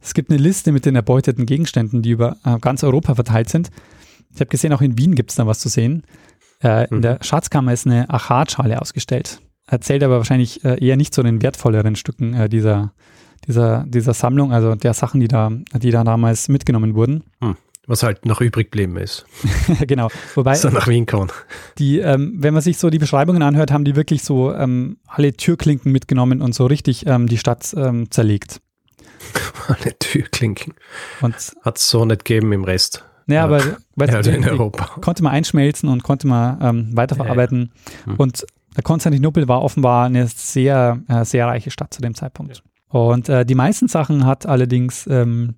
Speaker 1: Es gibt eine Liste mit den erbeuteten Gegenständen, die über äh, ganz Europa verteilt sind. Ich habe gesehen, auch in Wien gibt es da was zu sehen. Äh, mhm. In der Schatzkammer ist eine Achatschale ausgestellt. Erzählt aber wahrscheinlich äh, eher nicht zu den wertvolleren Stücken äh, dieser, dieser, dieser Sammlung, also der Sachen, die da, die da damals mitgenommen wurden.
Speaker 2: Mhm. Was halt noch übrig geblieben ist. [LAUGHS]
Speaker 1: genau. Wobei.
Speaker 2: So nach Wien kommen.
Speaker 1: Die, ähm, wenn man sich so die Beschreibungen anhört, haben die wirklich so ähm, alle Türklinken mitgenommen und so richtig ähm, die Stadt ähm, zerlegt. [LAUGHS]
Speaker 2: alle Türklinken. Hat es so nicht gegeben im Rest.
Speaker 1: Ja, aber
Speaker 2: weißt ja, du, in Europa.
Speaker 1: konnte man einschmelzen und konnte man ähm, weiterverarbeiten. Ja, ja. Hm. Und Konstantinopel war offenbar eine sehr, äh, sehr reiche Stadt zu dem Zeitpunkt. Und äh, die meisten Sachen hat allerdings, ähm,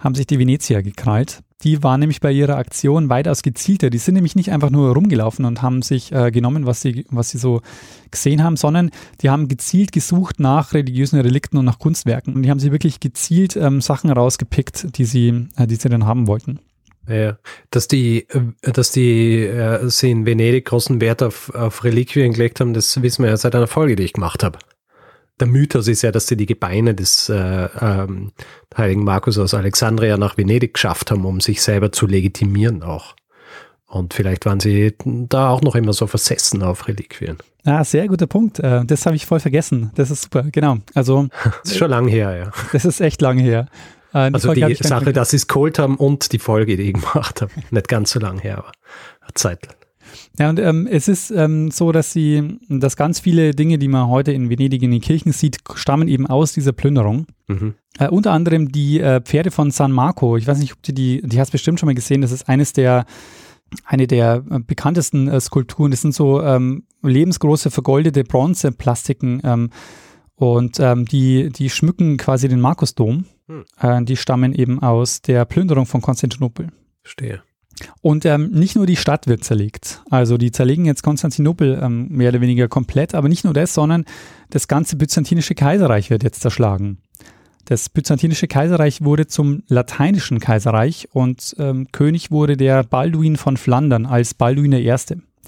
Speaker 1: haben sich die Venezier gekrallt. Die waren nämlich bei ihrer Aktion weitaus gezielter. Die sind nämlich nicht einfach nur rumgelaufen und haben sich äh, genommen, was sie, was sie so gesehen haben, sondern die haben gezielt gesucht nach religiösen Relikten und nach Kunstwerken. Und die haben sie wirklich gezielt ähm, Sachen rausgepickt, die sie, äh, die sie dann haben wollten.
Speaker 2: Ja, dass die, äh, dass die äh, sie in Venedig großen Wert auf, auf Reliquien gelegt haben, das wissen wir ja seit einer Folge, die ich gemacht habe. Der Mythos ist ja, dass sie die Gebeine des äh, ähm, heiligen Markus aus Alexandria nach Venedig geschafft haben, um sich selber zu legitimieren auch. Und vielleicht waren sie da auch noch immer so versessen auf Reliquien.
Speaker 1: Ah, sehr guter Punkt. Äh, das habe ich voll vergessen. Das ist super, genau. Also [LAUGHS]
Speaker 2: das ist schon lang her, ja.
Speaker 1: Das ist echt lang her.
Speaker 2: Äh, die also Folge die Sache, dass sie es geholt haben und die Folge, die ich gemacht habe. [LAUGHS] Nicht ganz so lang her, aber Zeit.
Speaker 1: Ja, und ähm, es ist ähm, so, dass sie, dass ganz viele Dinge, die man heute in Venedig in den Kirchen sieht, stammen eben aus dieser Plünderung. Mhm. Äh, unter anderem die äh, Pferde von San Marco. Ich weiß nicht, ob du die, die hast bestimmt schon mal gesehen. Das ist eines der, eine der äh, bekanntesten äh, Skulpturen. Das sind so ähm, lebensgroße vergoldete Bronzeplastiken ähm, und ähm, die, die schmücken quasi den Markusdom. Hm. Äh, die stammen eben aus der Plünderung von Konstantinopel.
Speaker 2: Verstehe.
Speaker 1: Und ähm, nicht nur die Stadt wird zerlegt. Also die zerlegen jetzt Konstantinopel ähm, mehr oder weniger komplett, aber nicht nur das, sondern das ganze byzantinische Kaiserreich wird jetzt zerschlagen. Das byzantinische Kaiserreich wurde zum lateinischen Kaiserreich und ähm, König wurde der Balduin von Flandern als Balduin I.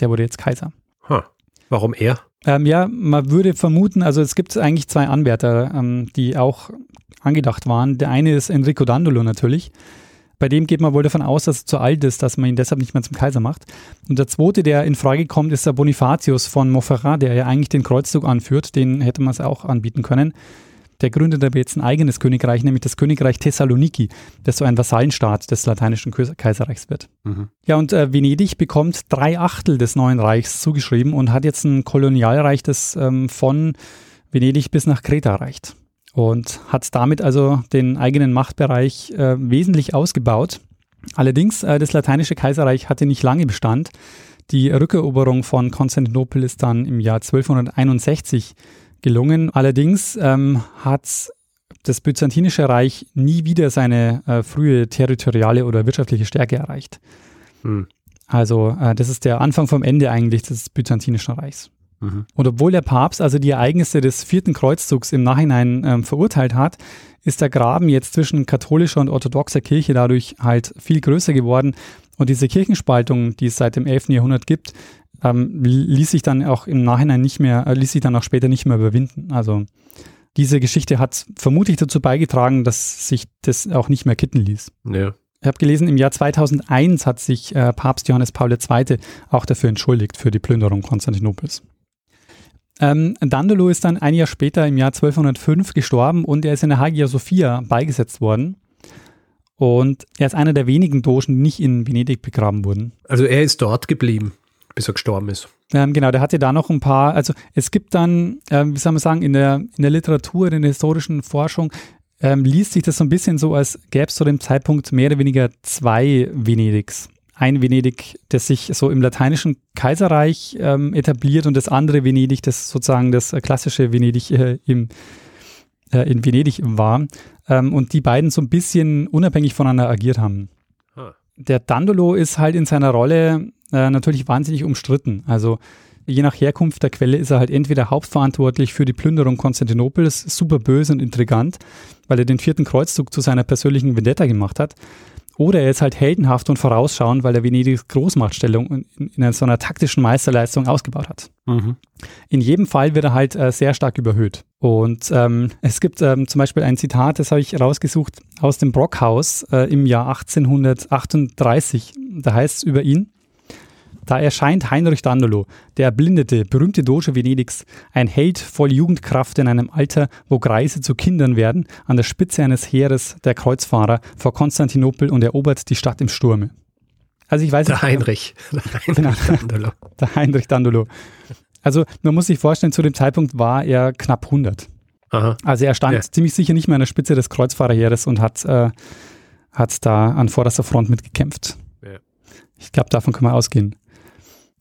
Speaker 1: Der wurde jetzt Kaiser.
Speaker 2: Huh. Warum er?
Speaker 1: Ähm, ja, man würde vermuten, also es gibt eigentlich zwei Anwärter, ähm, die auch angedacht waren. Der eine ist Enrico Dandolo natürlich. Bei dem geht man wohl davon aus, dass er zu alt ist, dass man ihn deshalb nicht mehr zum Kaiser macht. Und der zweite, der in Frage kommt, ist der Bonifatius von Montferrat, der ja eigentlich den Kreuzzug anführt. Den hätte man es auch anbieten können. Der gründet aber jetzt ein eigenes Königreich, nämlich das Königreich Thessaloniki, das so ein Vasallenstaat des lateinischen Kaiserreichs wird. Mhm. Ja, und äh, Venedig bekommt drei Achtel des neuen Reichs zugeschrieben und hat jetzt ein Kolonialreich, das ähm, von Venedig bis nach Kreta reicht. Und hat damit also den eigenen Machtbereich äh, wesentlich ausgebaut. Allerdings, äh, das lateinische Kaiserreich hatte nicht lange Bestand. Die Rückeroberung von Konstantinopel ist dann im Jahr 1261 gelungen. Allerdings ähm, hat das Byzantinische Reich nie wieder seine äh, frühe territoriale oder wirtschaftliche Stärke erreicht. Hm. Also äh, das ist der Anfang vom Ende eigentlich des Byzantinischen Reichs. Mhm. Und obwohl der Papst also die Ereignisse des vierten Kreuzzugs im Nachhinein ähm, verurteilt hat, ist der Graben jetzt zwischen katholischer und orthodoxer Kirche dadurch halt viel größer geworden. Und diese Kirchenspaltung, die es seit dem 11. Jahrhundert gibt, ähm, ließ sich dann auch im Nachhinein nicht mehr, äh, ließ sich dann auch später nicht mehr überwinden. Also diese Geschichte hat vermutlich dazu beigetragen, dass sich das auch nicht mehr kitten ließ.
Speaker 2: Ja.
Speaker 1: Ich habe gelesen, im Jahr 2001 hat sich äh, Papst Johannes Paul II. auch dafür entschuldigt, für die Plünderung Konstantinopels. Ähm, Dandolo ist dann ein Jahr später, im Jahr 1205, gestorben und er ist in der Hagia Sophia beigesetzt worden. Und er ist einer der wenigen Dogen, die nicht in Venedig begraben wurden.
Speaker 2: Also er ist dort geblieben bis er gestorben ist.
Speaker 1: Ähm, genau, der hatte da noch ein paar, also es gibt dann, ähm, wie soll man sagen, in der, in der Literatur, in der historischen Forschung, ähm, liest sich das so ein bisschen so, als gäbe es zu dem Zeitpunkt mehr oder weniger zwei Venedigs. Ein Venedig, das sich so im lateinischen Kaiserreich ähm, etabliert und das andere Venedig, das sozusagen das klassische Venedig äh, im, äh, in Venedig war. Ähm, und die beiden so ein bisschen unabhängig voneinander agiert haben. Der Dandolo ist halt in seiner Rolle äh, natürlich wahnsinnig umstritten. Also je nach Herkunft der Quelle ist er halt entweder hauptverantwortlich für die Plünderung Konstantinopels, super böse und intrigant, weil er den vierten Kreuzzug zu seiner persönlichen Vendetta gemacht hat, oder er ist halt heldenhaft und vorausschauend, weil er Venedigs Großmachtstellung in, in so einer taktischen Meisterleistung ausgebaut hat. Mhm. In jedem Fall wird er halt äh, sehr stark überhöht. Und ähm, es gibt ähm, zum Beispiel ein Zitat, das habe ich rausgesucht aus dem Brockhaus äh, im Jahr 1838. Da heißt es über ihn, da erscheint Heinrich Dandolo, der erblindete, berühmte Doge Venedigs, ein Held voll Jugendkraft in einem Alter, wo Greise zu Kindern werden, an der Spitze eines Heeres der Kreuzfahrer vor Konstantinopel und erobert die Stadt im Sturme.
Speaker 2: Also ich weiß der nicht. Heinrich. [LAUGHS] Der Heinrich
Speaker 1: Dandolo. Der Heinrich Dandolo. Also man muss sich vorstellen, zu dem Zeitpunkt war er knapp 100. Aha. Also er stand ja. ziemlich sicher nicht mehr an der Spitze des Kreuzfahrerheeres und hat, äh, hat da an vorderster Front mitgekämpft. Ja. Ich glaube, davon kann man ausgehen.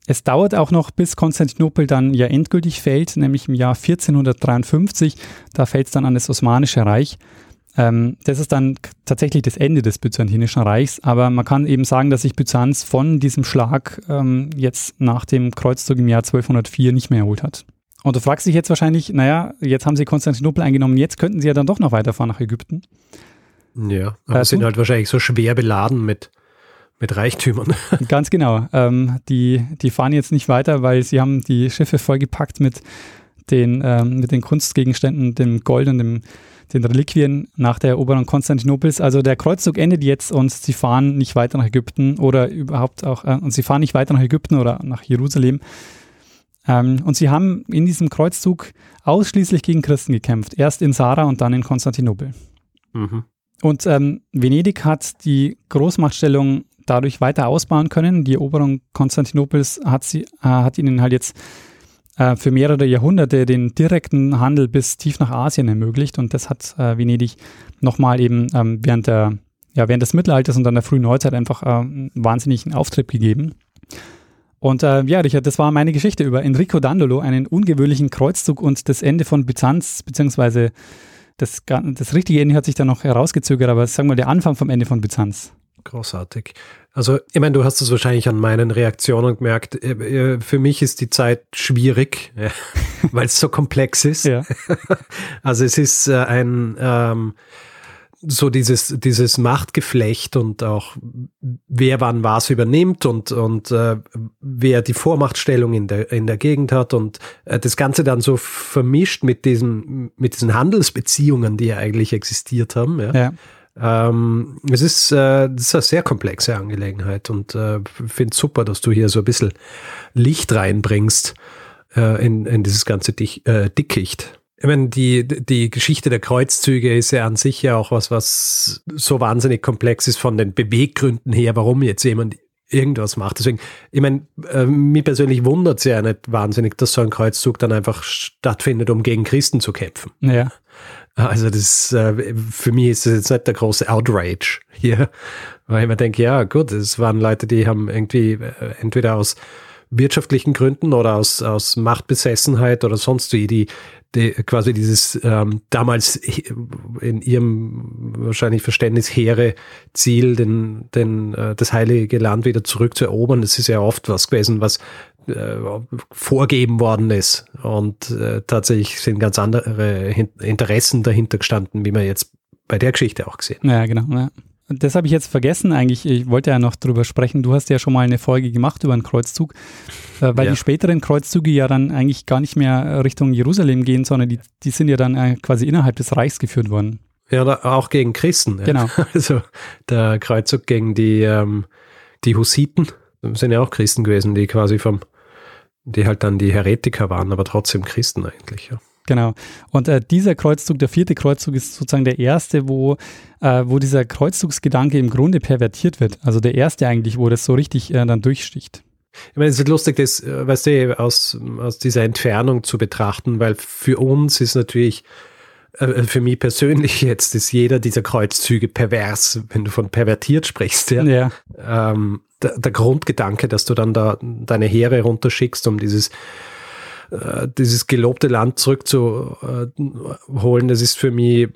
Speaker 1: Es dauert auch noch, bis Konstantinopel dann ja endgültig fällt, nämlich im Jahr 1453. Da fällt es dann an das Osmanische Reich. Ähm, das ist dann tatsächlich das Ende des Byzantinischen Reichs. Aber man kann eben sagen, dass sich Byzanz von diesem Schlag ähm, jetzt nach dem Kreuzzug im Jahr 1204 nicht mehr erholt hat. Und du fragst dich jetzt wahrscheinlich, naja, jetzt haben sie Konstantinopel eingenommen, jetzt könnten sie ja dann doch noch weiterfahren nach Ägypten.
Speaker 2: Ja, aber äh, sind halt wahrscheinlich so schwer beladen mit mit Reichtümern. [LAUGHS]
Speaker 1: Ganz genau. Ähm, die, die fahren jetzt nicht weiter, weil sie haben die Schiffe vollgepackt mit den, ähm, mit den Kunstgegenständen, dem Gold und dem, den Reliquien nach der Eroberung Konstantinopels. Also der Kreuzzug endet jetzt und sie fahren nicht weiter nach Ägypten oder überhaupt auch, äh, und sie fahren nicht weiter nach Ägypten oder nach Jerusalem. Ähm, und sie haben in diesem Kreuzzug ausschließlich gegen Christen gekämpft. Erst in Sara und dann in Konstantinopel. Mhm. Und ähm, Venedig hat die Großmachtstellung dadurch weiter ausbauen können. Die Eroberung Konstantinopels hat, sie, äh, hat ihnen halt jetzt äh, für mehrere Jahrhunderte den direkten Handel bis tief nach Asien ermöglicht und das hat äh, Venedig nochmal eben ähm, während, der, ja, während des Mittelalters und dann der frühen Neuzeit einfach äh, einen wahnsinnigen Auftrieb gegeben. Und äh, ja, Richard, das war meine Geschichte über Enrico Dandolo, einen ungewöhnlichen Kreuzzug und das Ende von Byzanz, beziehungsweise Das, das richtige Ende hat sich dann noch herausgezögert, aber sagen wir mal der Anfang vom Ende von Byzanz.
Speaker 2: Großartig. Also, ich meine, du hast es wahrscheinlich an meinen Reaktionen gemerkt. Äh, äh, für mich ist die Zeit schwierig, [LAUGHS] weil es so komplex ist. Ja. [LAUGHS] Also es ist äh, ein ähm, so dieses, dieses Machtgeflecht und auch wer wann was übernimmt und, und äh, wer die Vormachtstellung in der, in der Gegend hat und äh, das Ganze dann so vermischt mit diesen, mit diesen Handelsbeziehungen, die ja eigentlich existiert haben. Ja. ja. Ähm, es ist, äh, das ist eine sehr komplexe Angelegenheit und äh, finde es super, dass du hier so ein bisschen Licht reinbringst äh, in, in dieses ganze Dich, äh, Dickicht. Ich meine, die, die Geschichte der Kreuzzüge ist ja an sich ja auch was, was so wahnsinnig komplex ist von den Beweggründen her, warum jetzt jemand irgendwas macht. Deswegen, ich meine, äh, mir persönlich wundert es ja nicht wahnsinnig, dass so ein Kreuzzug dann einfach stattfindet, um gegen Christen zu kämpfen.
Speaker 1: Ja.
Speaker 2: Also das äh, für mich ist das jetzt nicht der große Outrage hier, [LAUGHS] weil ich mir denke, ja gut, es waren Leute, die haben irgendwie äh, entweder aus wirtschaftlichen Gründen oder aus, aus Machtbesessenheit oder sonst wie, die, die quasi dieses ähm, damals in ihrem wahrscheinlich Verständnis hehre Ziel, den, den, äh, das heilige Land wieder zurückzuerobern. Das ist ja oft was gewesen, was äh, vorgeben worden ist. Und äh, tatsächlich sind ganz andere Interessen dahinter gestanden, wie man jetzt bei der Geschichte auch gesehen.
Speaker 1: Ja, genau. Ja. Das habe ich jetzt vergessen eigentlich. Ich wollte ja noch drüber sprechen. Du hast ja schon mal eine Folge gemacht über einen Kreuzzug, äh, weil ja. die späteren Kreuzzüge ja dann eigentlich gar nicht mehr Richtung Jerusalem gehen, sondern die, die sind ja dann äh, quasi innerhalb des Reichs geführt worden.
Speaker 2: Ja, auch gegen Christen. Ja.
Speaker 1: Genau. [LAUGHS]
Speaker 2: Also der Kreuzzug gegen die, ähm, die Hussiten sind ja auch Christen gewesen, die quasi vom, die halt dann die Heretiker waren, aber trotzdem Christen eigentlich. Ja.
Speaker 1: Genau. Und äh, dieser Kreuzzug, der vierte Kreuzzug, ist sozusagen der erste, wo, äh, wo dieser Kreuzzugsgedanke im Grunde pervertiert wird. Also der erste eigentlich, wo das so richtig äh, dann durchsticht.
Speaker 2: Ich meine, es ist lustig, das, äh, weißt du, aus, aus dieser Entfernung zu betrachten, weil für uns ist natürlich, äh, für mich persönlich jetzt, ist jeder dieser Kreuzzüge pervers, wenn du von pervertiert sprichst. Ja.
Speaker 1: ja.
Speaker 2: Ähm, der, der Grundgedanke, dass du dann da deine Heere runterschickst, um dieses äh, dieses gelobte Land zurückzuholen, das ist für mich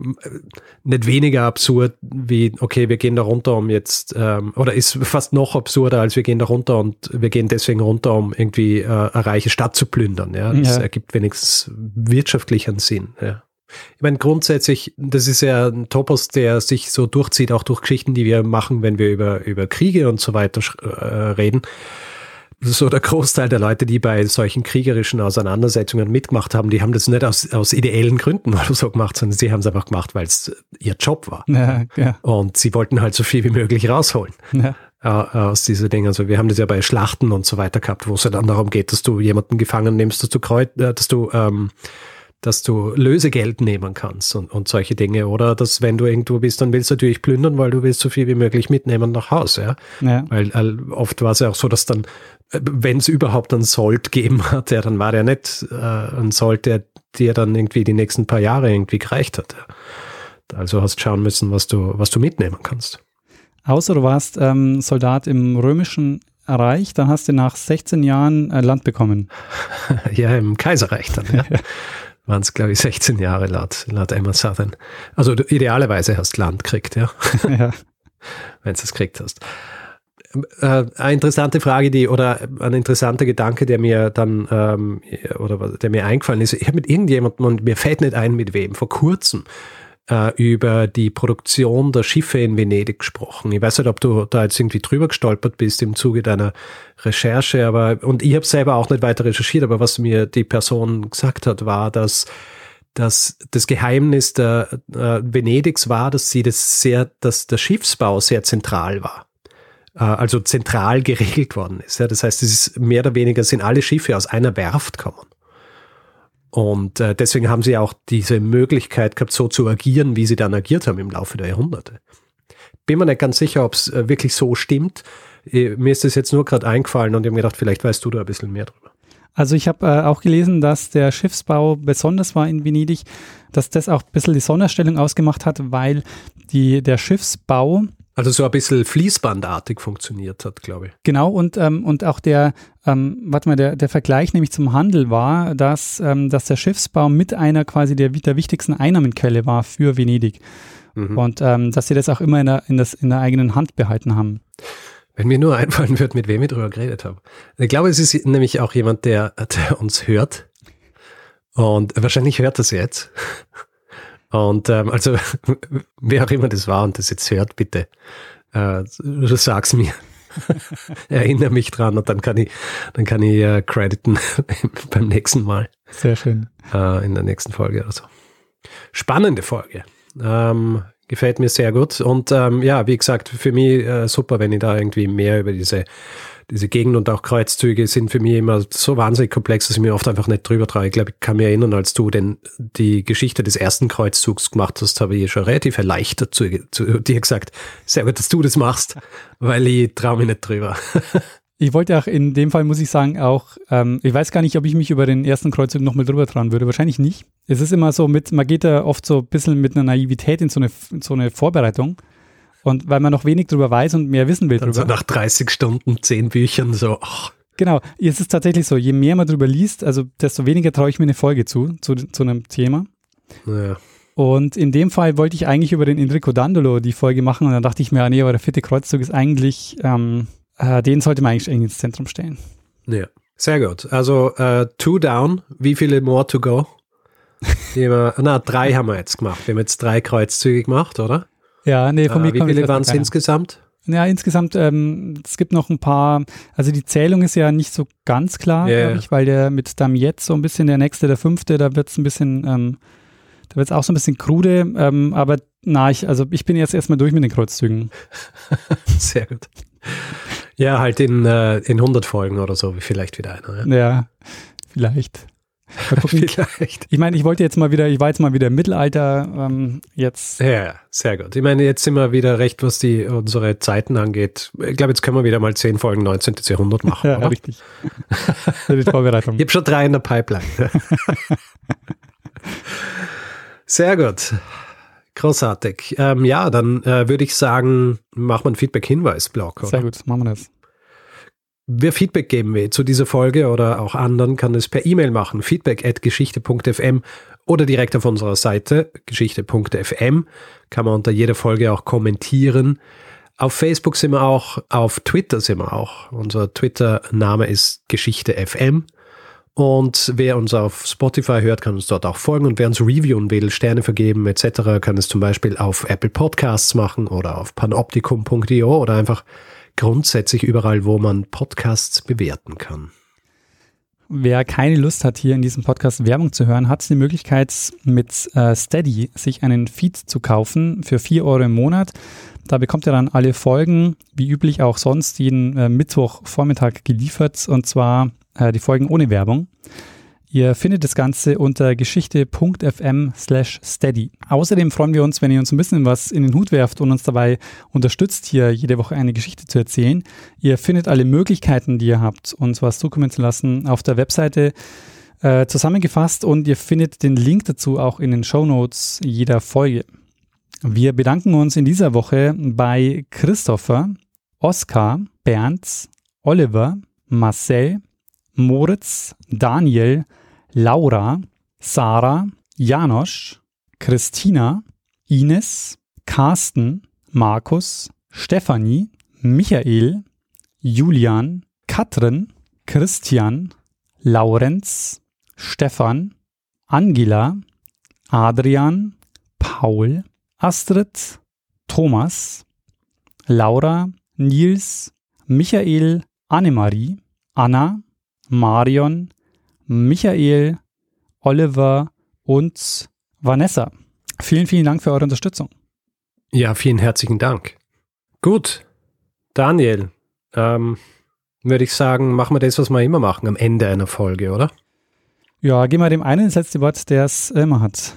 Speaker 2: nicht weniger absurd wie, okay, wir gehen da runter, um jetzt, ähm, oder ist fast noch absurder, als wir gehen da runter und wir gehen deswegen runter, um irgendwie äh, eine reiche Stadt zu plündern. Ja? Das ja. ergibt wenigstens wirtschaftlichen Sinn. Ja. Ich meine, grundsätzlich, das ist ja ein Topos, der sich so durchzieht, auch durch Geschichten, die wir machen, wenn wir über, über Kriege und so weiter äh, reden so der Großteil der Leute, die bei solchen kriegerischen Auseinandersetzungen mitgemacht haben, die haben das nicht aus, aus ideellen Gründen oder so gemacht, sondern sie haben es einfach gemacht, weil es ihr Job war.
Speaker 1: Ja, ja.
Speaker 2: Und sie wollten halt so viel wie möglich rausholen. Ja. Aus diesen Dingen. Also wir haben das ja bei Schlachten und so weiter gehabt, wo es ja dann darum geht, dass du jemanden gefangen nimmst, dass du Kreuz, äh, dass du ähm, dass du Lösegeld nehmen kannst und, und solche Dinge. Oder dass, wenn du irgendwo bist, dann willst du natürlich plündern, weil du willst so viel wie möglich mitnehmen nach Hause. Ja? ja. Weil, weil oft war es ja auch so, dass dann, äh, wenn es überhaupt einen Sold gegeben [LAUGHS] hat, ja, dann war der nicht äh, ein Sold, der dir dann irgendwie die nächsten paar Jahre irgendwie gereicht hat. Ja? Also hast schauen müssen, was du, was du mitnehmen kannst.
Speaker 1: Außer du warst ähm, Soldat im römischen Reich, dann hast du nach 16 Jahren äh, Land bekommen. [LAUGHS]
Speaker 2: ja, im Kaiserreich dann. Ja. [LAUGHS] waren es, glaube ich, 16 Jahre laut, laut Emma Southern. Also du idealerweise hast Land gekriegt, ja. [LAUGHS] ja. Wenn du es gekriegt hast. Äh, eine interessante Frage, die oder ein interessanter Gedanke, der mir dann ähm, oder der mir eingefallen ist. Ich habe mit irgendjemandem und mir fällt nicht ein, mit wem, vor kurzem äh, über die Produktion der Schiffe in Venedig gesprochen. Ich weiß nicht, ob du da jetzt irgendwie drüber gestolpert bist im Zuge deiner Recherche, aber und ich habe selber auch nicht weiter recherchiert, aber was mir die Person gesagt hat, war, dass dass das Geheimnis der äh, Venedigs war, dass sie das sehr, dass der Schiffsbau sehr zentral war. Äh, also zentral geregelt worden ist. Das heißt, es ist mehr oder weniger sind alle Schiffe aus einer Werft kommen. Und äh, deswegen haben sie auch diese Möglichkeit gehabt, so zu agieren, wie sie dann agiert haben im Laufe der Jahrhunderte. Bin mir nicht ganz sicher, ob es äh, wirklich so stimmt. Äh, mir ist das jetzt nur gerade eingefallen und ich habe gedacht, vielleicht weißt du da ein bisschen mehr drüber.
Speaker 1: Also ich habe äh, auch gelesen, dass der Schiffsbau besonders war in Venedig, dass das auch ein bisschen die Sonderstellung ausgemacht hat, weil die, der Schiffsbau
Speaker 2: Also so ein bisschen fließbandartig funktioniert hat, glaube ich.
Speaker 1: Genau, und, ähm, und auch der, ähm, warte mal, der, der Vergleich nämlich zum Handel war, dass, ähm, dass der Schiffsbau mit einer quasi der, der wichtigsten Einnahmenquelle war für Venedig. Mhm. Und ähm, dass sie das auch immer in der, in, das, in der eigenen Hand behalten haben.
Speaker 2: Wenn mir nur [LAUGHS] einfallen wird, mit wem ich darüber geredet habe. Ich glaube, es ist nämlich auch jemand, der, der uns hört. Und wahrscheinlich hört das jetzt. Und ähm, also, [LAUGHS] wer auch immer das war und das jetzt hört, bitte, äh, sag's mir. [LAUGHS] Erinnere mich dran und dann kann ich, dann kann ich äh, crediten [LAUGHS] beim nächsten Mal.
Speaker 1: Sehr schön.
Speaker 2: Äh, in der nächsten Folge oder so. Spannende Folge. Ähm, gefällt mir sehr gut. Und ähm, ja, wie gesagt, für mich äh, super, wenn ich da irgendwie mehr über diese diese Gegend und auch Kreuzzüge sind für mich immer so wahnsinnig komplex, dass ich mir oft einfach nicht drüber traue. Ich glaube, ich kann mich erinnern, als du denn die Geschichte des ersten Kreuzzugs gemacht hast, habe ich schon relativ erleichtert zu, zu dir gesagt, sehr gut, dass du das machst, weil ich traue mich nicht drüber. [LAUGHS]
Speaker 1: Ich wollte auch in dem Fall, muss ich sagen, auch, ähm, ich weiß gar nicht, ob ich mich über den ersten Kreuzzug nochmal drüber trauen würde. Wahrscheinlich nicht. Es ist immer so mit, man geht da oft so ein bisschen mit einer Naivität in so eine, so eine Vorbereitung. Und weil man noch wenig drüber weiß und mehr wissen will
Speaker 2: Dann
Speaker 1: drüber.
Speaker 2: So nach 30 Stunden, 10 Büchern so. Oh.
Speaker 1: Genau, es ist tatsächlich so, je mehr man drüber liest, also desto weniger traue ich mir eine Folge zu, zu, zu einem Thema.
Speaker 2: Ja.
Speaker 1: Und in dem Fall wollte ich eigentlich über den Enrico Dandolo die Folge machen und dann dachte ich mir, ah, nee, aber der vierte Kreuzzug ist eigentlich, ähm, äh, den sollte man eigentlich ins Zentrum stellen.
Speaker 2: Ja, sehr gut. Also äh, two down, wie viele more to go? [LAUGHS] wir, na, drei haben wir jetzt gemacht. Wir haben jetzt drei Kreuzzüge gemacht, oder?
Speaker 1: Ja, nee, von
Speaker 2: äh,
Speaker 1: mir
Speaker 2: Wie viele waren es insgesamt?
Speaker 1: Ja, insgesamt, ähm, es gibt noch ein paar, also die Zählung ist ja nicht so ganz klar,
Speaker 2: Ja,
Speaker 1: glaube ich, weil der mit Dam jetzt so ein bisschen der nächste, der fünfte, da wird es ein bisschen, ähm, da wird es auch so ein bisschen krude, ähm, aber na, ich, also ich bin jetzt erstmal durch mit den Kreuzzügen. [LAUGHS]
Speaker 2: Sehr gut. Ja, halt in, äh, in 100 Folgen oder so, vielleicht wieder einer. Ja.
Speaker 1: Ja, vielleicht. [LAUGHS]
Speaker 2: Vielleicht.
Speaker 1: ich meine, ich wollte jetzt mal wieder, ich war jetzt mal wieder im Mittelalter, ähm, jetzt,
Speaker 2: Ja, sehr gut. Ich meine, jetzt sind wir wieder recht, was die unsere Zeiten angeht. Ich glaube, jetzt können wir wieder mal 10 Folgen 19. Jahrhundert machen. [LAUGHS]
Speaker 1: ja,
Speaker 2: oder?
Speaker 1: richtig. Für die Vorbereitung.
Speaker 2: Ich habe schon drei in der Pipeline. [LAUGHS] Sehr gut. Großartig. Ähm, ja, dann äh, würde ich sagen, machen wir einen Feedback-Hinweis-Blog.
Speaker 1: Sehr gut, machen wir das.
Speaker 2: Wer Feedback geben will zu dieser Folge oder auch anderen, kann es per E-Mail machen. Feedback at geschichte.fm oder direkt auf unserer Seite geschichte.fm. Kann man unter jeder Folge auch kommentieren. Auf Facebook sind wir auch, auf Twitter sind wir auch. Unser Twitter-Name ist Geschichte FM. Und wer uns auf Spotify hört, kann uns dort auch folgen. Und wer uns reviewen will, Sterne vergeben etc., kann es zum Beispiel auf Apple Podcasts machen oder auf panoptikum.io oder einfach grundsätzlich überall, wo man Podcasts bewerten kann.
Speaker 1: Wer keine Lust hat, hier in diesem Podcast Werbung zu hören, hat die Möglichkeit, mit äh, Steady sich einen Feed zu kaufen für 4 Euro im Monat. Da bekommt ihr dann alle Folgen, wie üblich auch sonst, jeden äh, Mittwochvormittag geliefert und zwar äh, die Folgen ohne Werbung. Ihr findet das Ganze unter geschichte.fm slash steady. Außerdem freuen wir uns, wenn ihr uns ein bisschen was in den Hut werft und uns dabei unterstützt, hier jede Woche eine Geschichte zu erzählen. Ihr findet alle Möglichkeiten, die ihr habt, uns was zukommen zu lassen, auf der Webseite äh, zusammengefasst und ihr findet den Link dazu auch in den Show Notes jeder Folge. Wir bedanken uns in dieser Woche bei Christopher, Oskar, Bernd, Oliver, Marcel, Moritz, Daniel, Laura, Sarah, Janosch, Christina, Ines, Carsten, Markus, Stefanie, Michael, Julian, Katrin, Christian, Laurenz, Stefan, Angela, Adrian, Paul, Astrid, Thomas, Laura, Nils, Michael, Annemarie, Anna, Marion, Michael, Oliver und Vanessa. Vielen, vielen Dank für eure Unterstützung.
Speaker 2: Ja, vielen herzlichen Dank. Gut, Daniel, ähm, würde ich sagen, machen wir das, was wir immer machen am Ende einer Folge, oder?
Speaker 1: Ja, gehen wir dem einen ins letzte Wort, der es immer hat.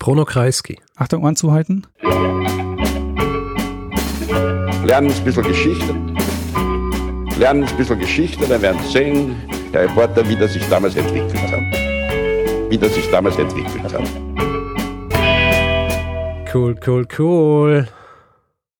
Speaker 2: Bruno Kreisky.
Speaker 1: Achtung, Ohren zuhalten.
Speaker 3: Lernen ein bisschen Geschichte. Lernen ein bisschen Geschichte, dann werden Sie sehen, der Reporter, wie das sich damals entwickelt hat. Wie das sich damals entwickelt hat.
Speaker 2: Cool, cool, cool.